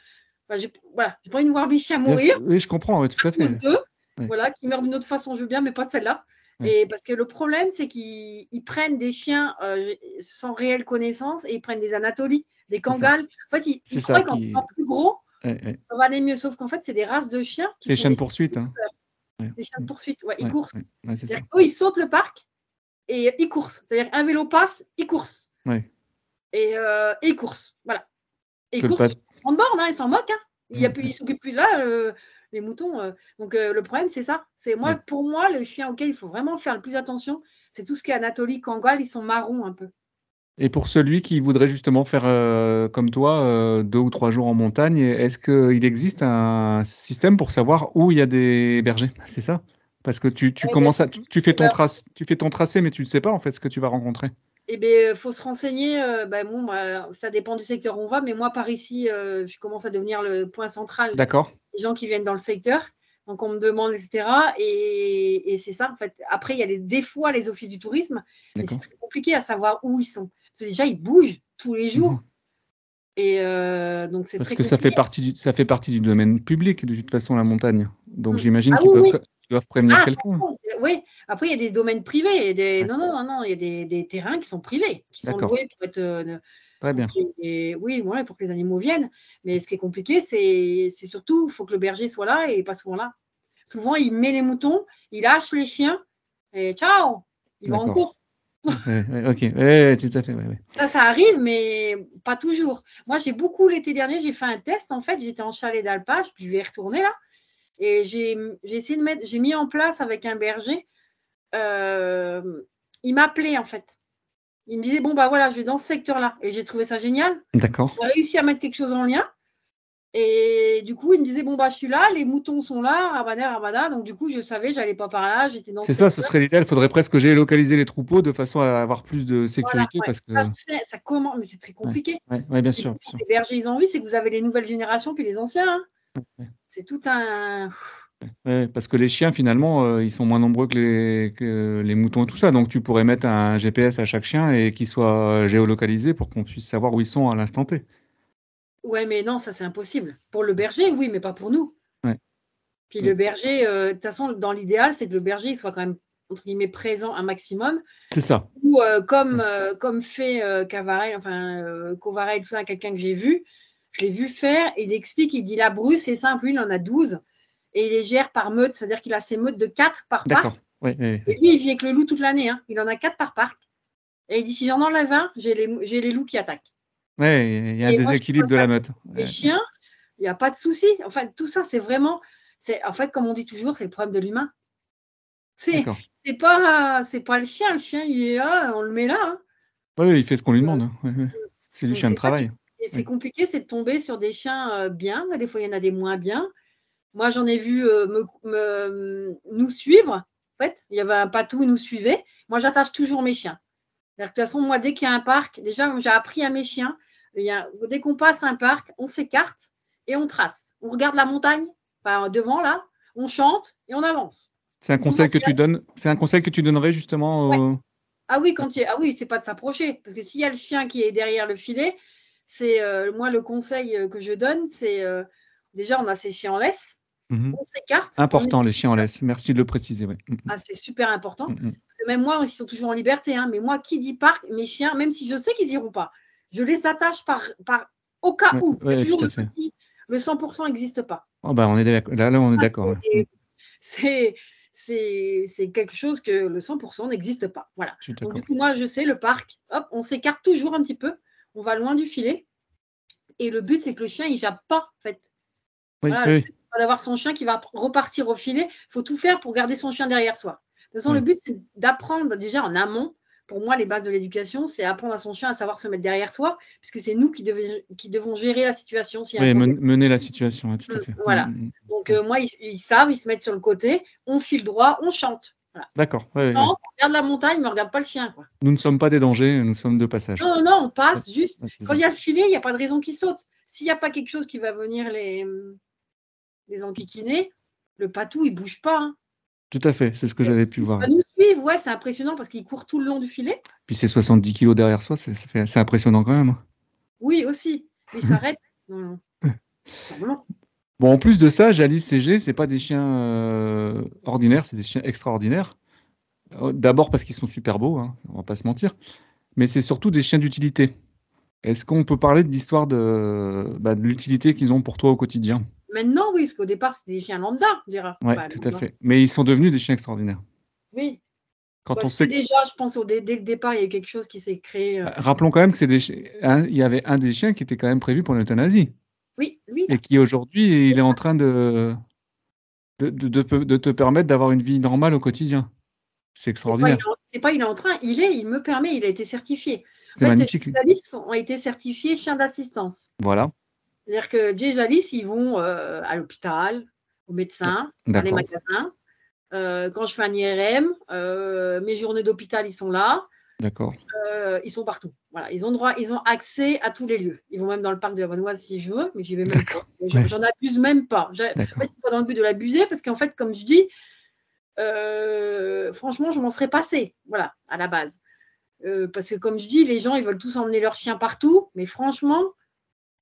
Bah, j'ai voilà, j'ai pas envie de voir mes chiens mourir oui, je comprends, ouais, tout à fait. d'eux. Voilà, qui meurent d'une autre façon, je veux bien, mais pas de celle-là. Ouais. Et parce que le problème, c'est qu'ils ils prennent des chiens euh, sans réelle connaissance et ils prennent des anatolies, des kangals. En fait, ils, ils croient qu'en en plus gros, Ouais, ouais. ça va aller mieux. Sauf qu'en fait, c'est des races de chiens qui sont chiens de des, poursuite. Hein. Ouais. des chiens de poursuite. Ouais, ils Ouais, ça. C'est-à-dire qu'eux, ils sautent le parc et ils courent. C'est-à-dire qu'un vélo passe, ils courent. Ouais. Et, euh, et ils courent. Voilà. Et ils courent grande borne, hein, ils s'en moquent. Hein. Il y a Mm. plus, ils s'occupent plus de là, euh, les moutons. euh. Donc euh, le problème, c'est ça. C'est moi, Ouais. pour moi, le chien auquel il faut vraiment faire le plus attention, c'est tout ce qui est Anatolie, Kangal, ils sont marrons un peu. Et pour celui qui voudrait justement faire euh, comme toi deux ou trois jours en montagne, est-ce qu'il existe un système pour savoir où il y a des bergers? C'est ça Parce que tu, tu Eh ben, commences à, tu, tu fais ton ben- trace, tu fais ton tracé, mais tu ne sais pas en fait ce que tu vas rencontrer. Eh bien, faut se renseigner. euh, ben, bon, bah, ça dépend du secteur où on va, mais moi, par ici, euh, je commence à devenir le point central D'accord des gens qui viennent dans le secteur. Donc, on me demande, etc. Et, et c'est ça, en fait. Après, il y a les, des fois les offices du tourisme, mais c'est très compliqué à savoir où ils sont. Parce que déjà, ils bougent tous les jours. Mhm. Et euh, donc, c'est Parce très que ça fait partie du, ça fait partie du domaine public de toute façon la montagne. Donc Mm. j'imagine Ah qu'ils oui, peuvent, oui. doivent prévenir Ah, quelqu'un. euh, oui. Après, il y a des domaines privés. et Des... Ouais. Non, non, non, non, il y a des, des terrains qui sont privés, qui sont loués pour être. euh, Très bien. les- oui, voilà, pour que les animaux viennent. Mais ce qui est compliqué, c'est surtout, il faut que le berger soit là et pas souvent là. Souvent, il met les moutons, il lâche les chiens et ciao, il va en course. [laughs] Ouais, ouais, ok, ouais, tout à fait. Ça, ça arrive, mais pas toujours. Moi, j'ai beaucoup, l'été dernier, j'ai fait un test. En fait, j'étais en chalet d'alpage, je vais y retourner là. Et j'ai j'ai essayé de mettre, j'ai mis en place avec un berger. euh, il m'appelait en fait. Il me disait, bon, bah voilà, je vais dans ce secteur-là. Et j'ai trouvé ça génial. D'accord. A réussi à mettre quelque chose en lien. Et du coup, il me disait, bon, bah, je suis là, les moutons sont là, rabada, rabada. Donc, du coup, je savais, j'allais pas par là, j'étais dans C'est ça, ce serait l'idéal. Il faudrait presque géolocaliser les troupeaux de façon à avoir plus de sécurité. Voilà, ouais. parce que... Ça se fait, ça commence, mais c'est très compliqué. Ouais, ouais, bien sûr. puis, bien sûr. Les bergers, ils ont envie, c'est que vous avez les nouvelles générations puis les anciens. hein. C'est tout un. Ouais, parce que les chiens, finalement, euh, ils sont moins nombreux que les, que les moutons et tout ça. Donc, tu pourrais mettre un GPS à chaque chien et qu'il soit géolocalisé pour qu'on puisse savoir où ils sont à l'instant T. Ouais, mais non, ça c'est impossible. Pour le berger, oui, mais pas pour nous. Ouais. Puis Ouais. le berger, euh, de toute façon, dans l'idéal, c'est que le berger il soit quand même entre guillemets présent un maximum. C'est ça. Ou euh, comme, comme fait Cavarel, enfin Covarel, tout ça, quelqu'un que j'ai vu, je l'ai vu faire, il explique, il dit la brousse, c'est simple, lui, il en a 12, et il les gère par meute, c'est-à-dire qu'il a ses meutes de 4 par parc. Ouais, Et lui, il vit avec le loup toute l'année, hein. il en a 4 par parc. Et il dit si j'en enlève un, j'ai les, les loups qui attaquent. ouais, il y a un moi, déséquilibre de la meute. Les chiens, il n'y a pas de souci. Enfin, tout ça, c'est vraiment, c'est en fait, comme on dit toujours, c'est le problème de l'humain. C'est, pas, pas le chien. Le chien, il est là, on le met là. hein. Ouais, il fait ce qu'on lui demande. Ouais, ouais. C'est du chien de travail. Et c'est Oui. compliqué, c'est de tomber sur des chiens euh, bien. Des fois, il y en a des moins bien. Moi, j'en ai vu euh, me, me- nous suivre. En fait, il y avait un patou, il nous suivait. Moi, j'attache toujours mes chiens. Que, De toute façon, moi, dès qu'il y a un parc, déjà, j'ai appris à mes chiens. il y a- dès qu'on passe un parc, on s'écarte et on trace. On regarde la montagne, enfin, devant là, on chante et on avance. C'est un conseil que tu donnes. C'est un conseil que tu donnerais justement. au- Ah oui, quand il y a- ah oui, c'est pas de s'approcher. Parce que s'il y a le chien qui est derrière le filet, c'est euh, moi le conseil euh, que je donne, c'est euh, déjà on a ces chiens en laisse, Mhm. on s'écarte. on Important, est- les chiens en laisse. Merci de le préciser. ouais. Mhm. Ah, c'est super important. Parce que même moi, ils sont toujours en liberté. hein, mais moi, qui dit parc, mes chiens, même si je sais qu'ils iront pas, je les attache par, par au cas Ouais, où. Il y a ouais, toujours tout à le petit- le 100% n'existe pas. Oh, bah, on est. Là, là, on est d'accord. ouais. c'est- quelque chose que le 100% n'existe pas. Voilà. Donc, du coup, moi, je sais, le parc, hop, on s'écarte toujours un petit peu. On va loin du filet. Et le but, c'est que le chien, il jappe pas, en fait. Oui, voilà, oui, d'avoir son chien qui va repartir au filet. Il faut tout faire pour garder son chien derrière soi. De toute façon, le but, c'est d'apprendre déjà en amont. Pour moi, les bases de l'éducation, c'est apprendre à son chien à savoir se mettre derrière soi, puisque c'est nous qui, devons gérer la situation. Oui, mener la situation, tout à Mm, fait. voilà. Mhm. Donc, euh, moi, ils, ils savent, ils se mettent sur le côté, on file droit, on chante. Voilà. D'accord. ouais, ouais, Non, ouais. on regarde la montagne, mais on regarde pas le chien. Quoi. Nous ne sommes pas des dangers, nous sommes de passage. Non, non, non, on passe juste. Quand il y a le filet, il n'y a pas de raison qu'il saute. S'il n'y a pas quelque chose qui va venir les, les enquiquiner, le patou, il bouge pas. hein. Tout à fait, c'est ce que j'avais pu voir. nous suivre, ouais, c'est impressionnant parce qu'il court tout le long du filet. Puis c'est 70 kilos derrière soi, c'est impressionnant quand même. Oui, aussi. Mais il [laughs] s'arrête. Non. Bon, en plus de ça, Jalis CG, c'est pas des chiens euh, ordinaires, c'est des chiens extraordinaires. Euh, D'abord parce qu'ils sont super beaux, hein, on va pas se mentir, mais c'est surtout des chiens d'utilité. Est-ce qu'on peut parler de l'histoire de, bah, de l'utilité qu'ils ont pour toi au quotidien? Maintenant, oui, parce qu'au départ, c'était des chiens lambda, on dira. Enfin, tout à fait. Mais ils sont devenus des chiens extraordinaires. Oui. Quand on Parce sait que déjà, je pense, au, dès, dès le départ, il y a eu quelque chose qui s'est créé. euh, Rappelons quand même que c'est des chi- un- il y avait un des chiens qui était quand même prévu pour l'euthanasie Oui, oui. et qui aujourd'hui il est en train de de, de- de pe- de te permettre d'avoir une vie normale au quotidien. C'est extraordinaire, il est en- c'est pas il est en train, il est, il me permet, il a été certifié. c'est En fait, magnifique. Les ont été certifiés chiens d'assistance. Voilà, C'est-à-dire que Jay Jalis, ils vont euh, à l'hôpital, au médecin, dans les magasins. Euh, quand je fais un IRM, euh, mes journées d'hôpital, ils sont là. D'accord. Ils sont partout. Voilà, ils ont droit, ils ont accès à tous les lieux. Ils vont même dans le parc de la Vanoise si je veux, mais j'y vais même pas. [laughs] Ouais. J'en abuse même pas. En fait, pas dans le but de l'abuser, parce qu'en fait, comme je dis, franchement, je m'en serais passé, voilà, à la base. Parce que comme je dis, les gens, ils veulent tous emmener leurs chiens partout, mais franchement,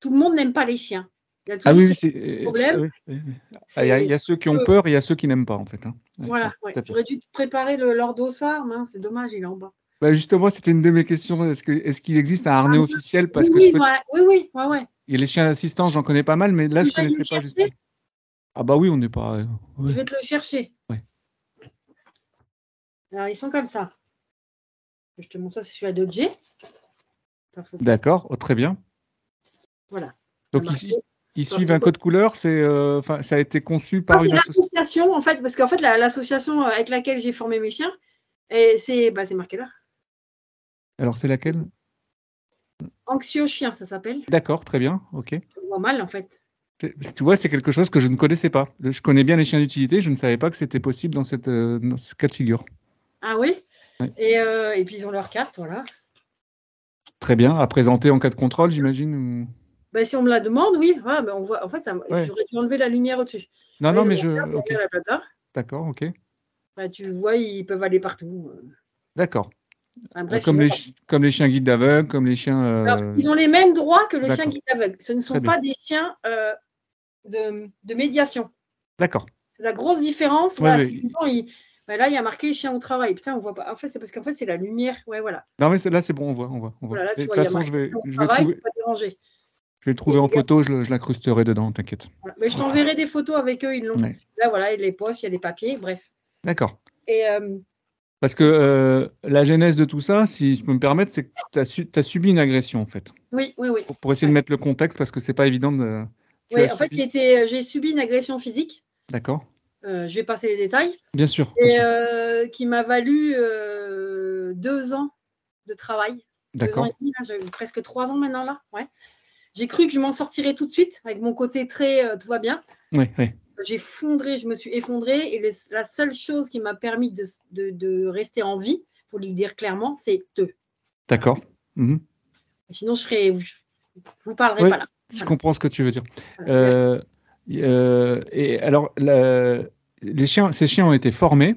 tout le monde n'aime pas les chiens. Il y a Ah oui, oui, ce c'est. problème. oui, oui, oui. c'est- Ah, Il y, a- il y a ceux qui ont peur et il y a ceux qui n'aiment pas en fait. hein. Ouais, Voilà, ouais, à j'aurais dû te préparer le, leur dossard, mais c'est dommage, il est en bas. Bah, justement, c'était une de mes questions. Est-ce qu'il existe un harnais officiel? parce oui, que oui, je connais- voilà. oui, oui, ouais, ouais. il y a les chiens d'assistance, j'en connais pas mal, mais là je il connaissais pas juste. Ah bah oui, on n'est pas. euh, ouais. Je vais te le chercher. Alors, ils sont comme ça. Je te montre ça, c'est Jay. Attends, faut- D'accord, oh, très bien. Voilà. Donc Ça ils, ils suivent un code couleur, c'est euh, ça a été conçu Ça, par c'est une association. l'association, en fait, parce qu'en fait, la- l'association avec laquelle j'ai formé mes chiens, c'est bah, marqué là. Alors, c'est laquelle? Anxio chien, ça s'appelle. D'accord, très bien, ok. On voit mal en fait. Tu vois, c'est quelque chose que je ne connaissais pas. Je connais bien les chiens d'utilité, je ne savais pas que c'était possible dans, cette, euh, dans ce cas de figure. Ah oui? Et, euh, et puis ils ont leur carte, voilà. Très bien, à présenter en cas de contrôle, j'imagine ou- Bah, si on me la demande, oui. Ah, bah, on voit. En fait, ça, Ouais. j'aurais dû enlever la lumière au-dessus. Non, non, mais je. d'accord, ok. Bah, tu vois, ils peuvent aller partout. D'accord. Enfin, bref, comme, les, vont chi- comme les chiens guides d'aveugle, comme les chiens. euh, Alors, ils ont les mêmes droits que le chien d'accord. guide aveugle. Ce ne sont pas des chiens euh, de, de médiation. D'accord. C'est la grosse différence. Ouais, Voilà, mais- c'est que quand ils- bah, là, il y a marqué chien au travail. Putain, on voit pas. En fait, c'est parce qu'en fait, c'est la lumière. Ouais, voilà. Non, mais là, c'est bon, on voit. On voit, on voit. Voilà, là, de toute il y a façon, je vais, je vais, travail, trouver, pas déranger. Je vais le trouver en photo, je, l'incrusterai dedans, t'inquiète. Voilà. Mais je t'enverrai des photos avec eux. Ils l'ont. Ouais. Là, voilà, il y a les postes, il y a les papiers. Bref. D'accord. Et euh, Parce que euh, la genèse de tout ça, si je peux me permettre, c'est que tu as, subi une agression, en fait. oui, oui, oui. Pour, pour essayer de mettre le contexte, parce que c'est pas évident de. Oui, en fait, subi- était- j'ai subi une agression physique. D'accord. Euh, je vais passer les détails. Bien sûr. bien Et sûr. euh, qui m'a valu euh, deux ans de travail. D'accord. presque trois ans maintenant là. Ouais. J'ai cru que je m'en sortirais tout de suite avec mon côté très euh, tout va bien. Oui, oui. J'ai fondré, je me suis effondrée et le- la seule chose qui m'a permis de, de- de rester en vie, faut le dire clairement, c'est eux. D'accord. Mhm. Sinon, je serais, je, vous parlerai pas là. Je Voilà. comprends ce que tu veux dire. Voilà, Euh, euh, et alors, la- les chiens, ces chiens ont été formés.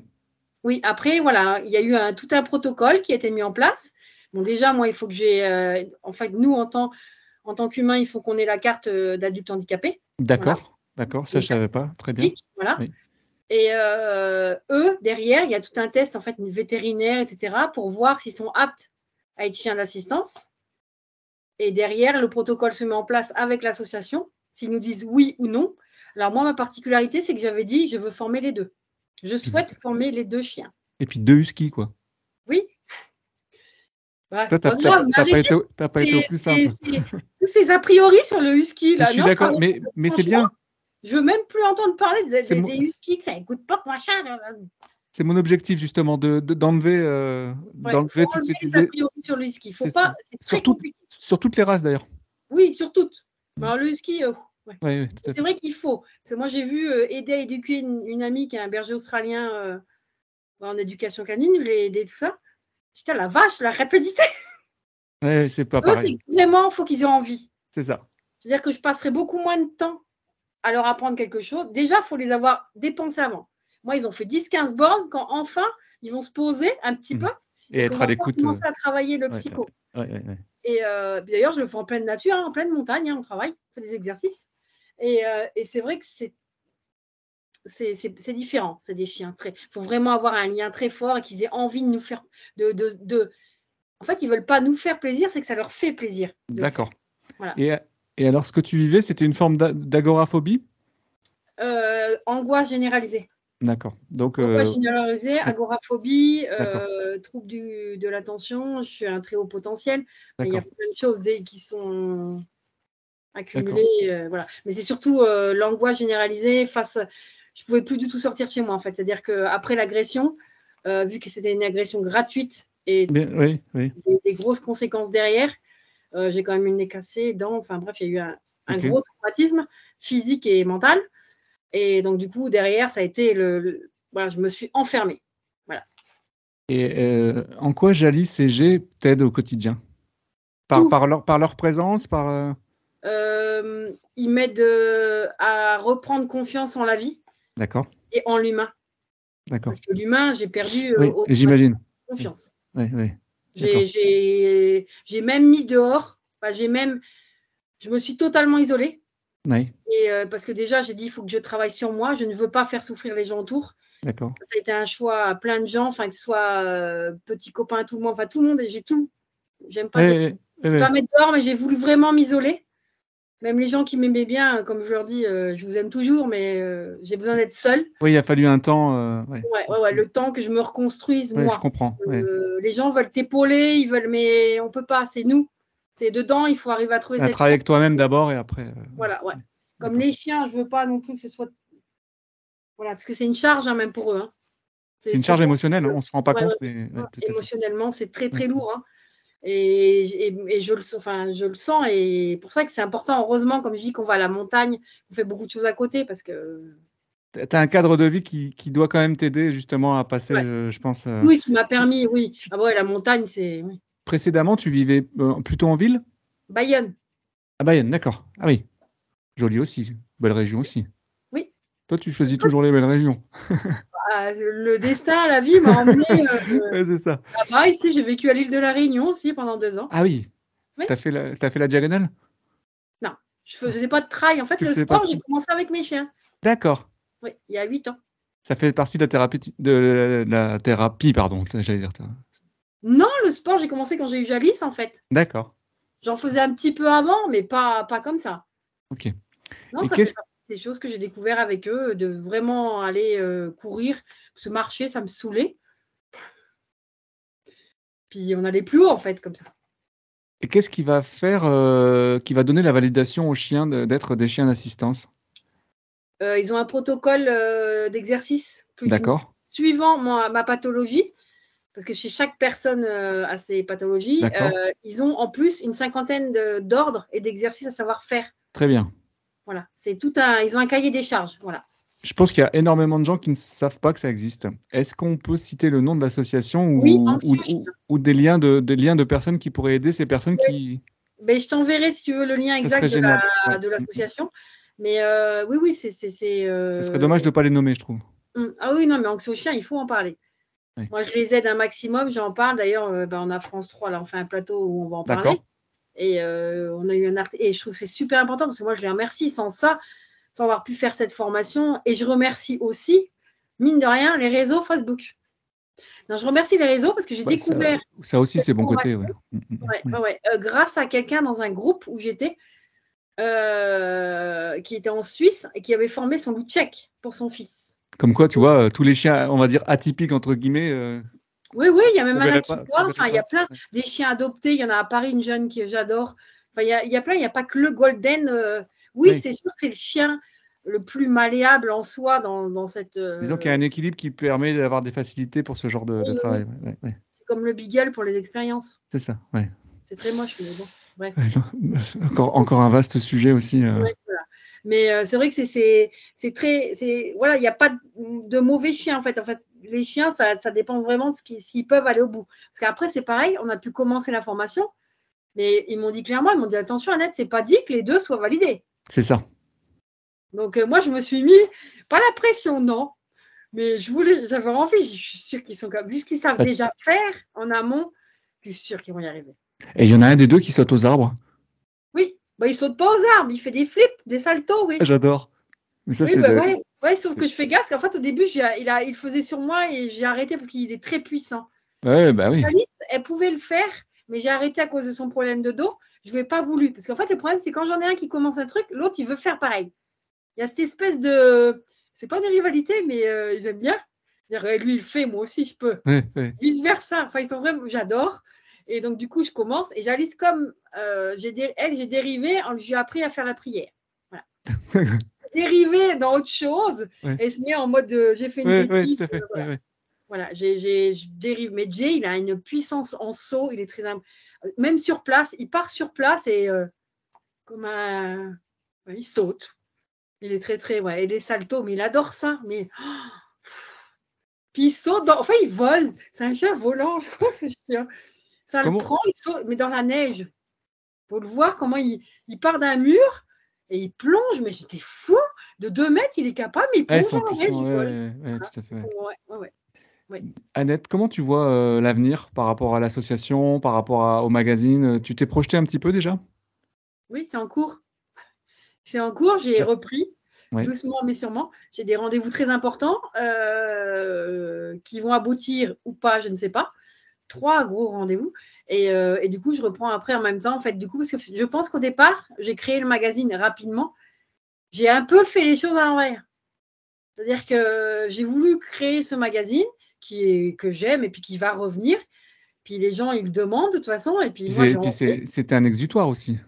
Oui, après, voilà, il y a eu un, tout un protocole qui a été mis en place. Bon, déjà, moi, il faut que j'ai. euh, en fait, nous, en tant, en tant qu'humains, il faut qu'on ait la carte euh, d'adulte handicapé. D'accord. D'accord. Ça, je savais pas. Très bien. physique, Voilà. Oui. Et euh, eux, derrière, il y a tout un test, en fait, une vétérinaire, etc., pour voir s'ils sont aptes à être chiens d'assistance. Et derrière, le protocole se met en place avec l'association, s'ils nous disent oui ou non. Alors, moi, ma particularité, c'est que j'avais dit, je veux former les deux. Je souhaite former les deux chiens. Et puis deux huskies, quoi. Oui. Bah, Toi, t'as pas été, t'as pas été au plus simple. Tous ces a priori sur le husky, Je là. suis non, d'accord, mais, mais c'est bien. Je veux même plus entendre parler des, C'est des, mon- des huskies, que ça écoute pas, machin. C'est mon objectif, justement, de, de- d'enlever, euh, Ouais, toutes ces les a priori sur le husky. Faut pas, compliqué. sur toutes les races, d'ailleurs. Oui, sur toutes. Mm. Alors, le husky, euh, ouais. C'est vrai qu'il faut. Parce que moi, j'ai vu euh, aider à éduquer une, une amie qui est un berger australien en éducation canine. Je l'ai aidé, tout ça. Putain, la vache, la rapidité. Ouais, c'est pas [laughs] Eux, c'est pareil. vraiment, il faut qu'ils aient envie. C'est ça. C'est-à-dire que je passerai beaucoup moins de temps à leur apprendre quelque chose. Déjà, il faut les avoir dépensés avant. Moi, ils ont fait 10-15 bornes quand enfin, ils vont se poser un petit Mhm. peu Et être à l'écoute. euh, commencer à travailler le ouais, psycho. ouais. Et euh, d'ailleurs, je le fais en pleine nature, hein, en pleine montagne, hein, on travaille, on fait des exercices. Et, euh, et c'est vrai que c'est c'est différent, c'est des chiens. Il faut vraiment avoir un lien très fort et qu'ils aient envie de nous faire. De, de, de- En fait, ils veulent pas nous faire plaisir, c'est que ça leur fait plaisir. D'accord. Voilà. Et, et alors, ce que tu vivais, c'était une forme d'a- d'agoraphobie? Euh, angoisse généralisée. D'accord. Donc, Angoisse euh, généralisée, je- agoraphobie, euh, trouble du, de l'attention, je suis un très haut potentiel. Mais il y a plein de choses qui sont accumulées. voilà. Mais c'est surtout l'angoisse généralisée face. Je ne pouvais plus du tout sortir chez moi, en fait. C'est-à-dire qu'après l'agression, euh, vu que c'était une agression gratuite et Bien, oui, oui. des, des grosses conséquences derrière, euh, j'ai quand même une nez cassée, dents. Enfin bref, il y a eu un, gros traumatisme physique et mental. Et donc, du coup, derrière, ça a été le. le- voilà, je me suis enfermée. Et euh, en quoi Jalis et G t'aident au quotidien? Par, leur, par leur présence, par. Euh, ils m'aident euh, à reprendre confiance en la vie D'accord, et en l'humain. d'accord. Parce que l'humain, j'ai perdu euh, Oui, j'imagine. confiance. Oui, oui. J'ai- même mis dehors. Enfin, j'ai même, je me suis totalement isolée. Oui, Et, euh, parce que déjà, j'ai dit, il faut que je travaille sur moi. Je ne veux pas faire souffrir les gens autour. d'accord. Ça a été un choix à plein de gens, enfin, que ce soit euh, petits copains, tout le monde, enfin, tout le monde. J'ai tout. J'aime pas, oui. pas mettre dehors, mais j'ai voulu vraiment m'isoler. Même les gens qui m'aimaient bien, comme je leur dis, euh, je vous aime toujours, mais euh, j'ai besoin d'être seule. Oui, il a fallu un temps. euh, ouais. Ouais, ouais, ouais, le temps que je me reconstruise, moi. je comprends. Euh, les gens veulent t'épauler, ils veulent, mais on peut pas, c'est nous. C'est dedans, il faut arriver à trouver cette travail avec toi-même d'abord et après. euh, Voilà, ouais. Comme les chiens, je veux pas non plus que ce soit. Voilà, parce que c'est une charge hein, même pour eux. hein. C'est une charge émotionnelle, on ne se rend pas compte, mais émotionnellement, c'est très très lourd. hein. Et, je, le, enfin, je le sens. Et pour ça que c'est important, heureusement, comme je dis, qu'on va à la montagne, on fait beaucoup de choses à côté parce que. Tu as un cadre de vie qui, doit quand même t'aider justement à passer, euh, je pense. Euh, oui, qui m'a permis, oui. Ah ouais, la montagne, c'est. Précédemment, tu vivais euh, plutôt en ville? Bayonne. Ah, Bayonne, d'accord. Ah oui. Joli aussi. Belle région aussi. Oui. Toi, tu choisis toujours les belles régions. [laughs] Le destin, la vie m'a emmené. Euh, [laughs] c'est ça. Là-bas, ici, j'ai vécu à l'île de la Réunion aussi pendant deux ans. Ah oui. Tu as, fait la, as fait la diagonale? Non, je faisais pas de trail. En fait, le sport, j'ai commencé avec mes chiens. D'accord. Oui, il y a huit ans. Ça fait partie de la thérapie, de la thérapie pardon, j'allais dire. Non, le sport, j'ai commencé quand j'ai eu Jalis, en fait. D'accord. J'en faisais un petit peu avant, mais pas, pas comme ça. Ok. Non, ça fait des choses que j'ai découvert avec eux, de vraiment aller euh, courir, se marcher, ça me saoulait. Puis on allait plus haut, en fait, comme ça. Et qu'est-ce qui va faire, euh, qui va donner la validation aux chiens d'être des chiens d'assistance? Euh, Ils ont un protocole d'exercice. D'accord. Suivant ma pathologie, parce que chez chaque personne a ses pathologies, ils ont en plus une cinquantaine d'ordres et d'exercices à savoir faire. Très bien. Voilà, c'est tout un. Ils ont un cahier des charges. Voilà. Je pense qu'il y a énormément de gens qui ne savent pas que ça existe. Est-ce qu'on peut citer le nom de l'association ou, ou, des, liens de, liens de personnes qui pourraient aider ces personnes qui. Mais je t'enverrai si tu veux le lien exact de l'association. Mais euh, oui, oui, c'est. Euh... Ce serait dommage de ne pas les nommer, je trouve. Hum, ah oui, non, mais Anxio Chien, il faut en parler. Moi, je les aide un maximum, j'en parle. D'ailleurs, euh, ben, on a France 3, là, on fait un plateau où on va en parler. Et euh, on a eu un article. Et je trouve que c'est super important parce que moi, je les remercie. Sans ça, sans avoir pu faire cette formation. Et je remercie aussi, mine de rien, les réseaux Facebook. Non, je remercie les réseaux parce que j'ai découvert. Ça, aussi, c'est bon côté. Ouais. Mm, mm, ouais, euh, grâce à quelqu'un dans un groupe où j'étais, euh, qui était en Suisse et qui avait formé son loup tchèque pour son fils. Comme quoi, tu vois, tous les chiens, on va dire atypiques, entre guillemets, oui, oui, il y a même un Aquitois. Enfin, il y a plein des chiens adoptés. Il y en a à Paris une jeune que j'adore. Enfin, il y, a, il y a plein. Il n'y a pas que le Golden. Euh, oui, c'est sûr que c'est le chien le plus malléable en soi dans, dans cette. Euh, Disons qu'il y a un équilibre qui permet d'avoir des facilités pour ce genre de, travail. c'est comme le Beagle pour les expériences. C'est ça, ouais. C'est très moche, mais bon. Bref. [laughs] encore, encore un vaste sujet aussi. Euh. Mais c'est vrai que c'est très. Voilà, il n'y a pas de mauvais chiens en fait. En fait, les chiens, ça, dépend vraiment de s'ils peuvent aller au bout. Parce qu'après, c'est pareil, on a pu commencer la formation, mais ils m'ont dit clairement, ils m'ont dit attention, Annette, c'est pas dit que les deux soient validés. C'est ça. Donc euh, moi, je me suis mis, pas la pression, non, mais je voulais, j'avais envie, je suis sûre qu'ils sont comme, vu qu'ils savent déjà faire en amont, je suis sûre qu'ils vont y arriver. Et il y en a un des deux qui saute aux arbres. Oui, bah, il saute pas aux arbres, il fait des flips, des saltos, oui. J'adore. oui, bah, Ouais, sauf que je fais gaffe, qu'en fait, au début, il, a, il faisait sur moi et j'ai arrêté parce qu'il est très puissant. Ouais, bah oui. Alice, elle pouvait le faire, mais j'ai arrêté à cause de son problème de dos. Je ne pas voulu. Parce qu'en fait, le problème, c'est quand j'en ai un qui commence un truc, l'autre, il veut faire pareil. Il y a cette espèce de. C'est pas une rivalité, mais euh, ils aiment bien. Lui, il fait, moi aussi, je peux. Vice versa. Enfin, ils sont vraiment. J'adore. Et donc, du coup, je commence. Et j'Alice, comme euh, j'ai elle, j'ai dérivé, j'ai appris à faire la prière. Voilà. [laughs] dérivé dans autre chose et se met en mode euh, j'ai fait une bêtise. Euh, voilà, j'ai dérive. Mais Jay, il a une puissance en saut, il est très. Même sur place, il part sur place et euh, comme un. il saute. Il est très, très. Ouais, il est salto, mais il adore ça. Mais. Puis il saute, enfin il vole. C'est un chien volant, [laughs] je crois, ce chien. Ça le prend, il saute, mais dans la neige. Il faut le voir comment il, il part d'un mur et il plonge, mais j'étais fou. De 2 mètres, il est capable, mais il plonge en Annette, comment tu vois euh, l'avenir par rapport à l'association, par rapport au magazine? Tu t'es projeté un petit peu déjà? Oui, c'est en cours. C'est en cours, j'ai repris. Doucement mais sûrement. J'ai des rendez-vous très importants euh, qui vont aboutir ou pas, je ne sais pas. Trois gros rendez-vous. Euh, et, du coup, je reprends après en même temps, en fait, du coup, parce que je pense qu'au départ, j'ai créé le magazine rapidement. J'ai un peu fait les choses à l'envers. C'est-à-dire que j'ai voulu créer ce magazine qui est, que j'aime et puis qui va revenir. Puis les gens, ils le demandent de toute façon. Et puis, c'était un exutoire aussi.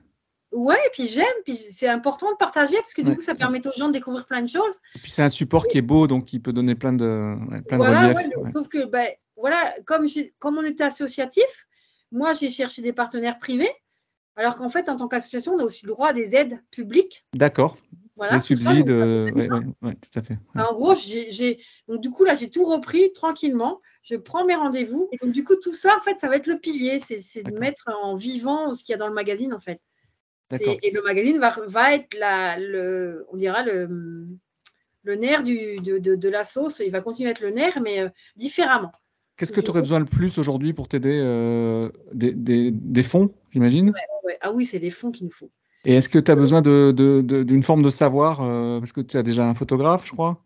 Ouais, et puis j'aime, puis c'est important de partager parce que du coup, ça permet aux gens de découvrir plein de choses. Et puis c'est un support qui est beau, donc qui peut donner plein de, plein voilà, de relief. sauf que, ben, voilà, comme, comme on était associatif, moi, j'ai cherché des partenaires privés, alors qu'en fait, en tant qu'association, on a aussi le droit à des aides publiques. D'accord. Voilà, Les subsides, ça euh, fait ouais, bien. ouais, ouais, tout à fait. En gros, j'ai, donc du coup, là, j'ai tout repris tranquillement. Je prends mes rendez-vous. Et donc, du coup, tout ça, en fait, ça va être le pilier. C'est, de mettre en vivant ce qu'il y a dans le magazine, en fait. Et le magazine va, va être la, le, on dira le, le nerf du, de, de, de la sauce. Il va continuer à être le nerf, mais euh, différemment. Qu'est-ce que tu aurais besoin le plus aujourd'hui pour t'aider euh, des, des- des fonds, j'imagine? Ouais. Ah oui, c'est des fonds qu'il nous faut. Et est-ce que tu as besoin de, de- de- d'une forme de savoir, euh, parce que tu as déjà un photographe, je crois?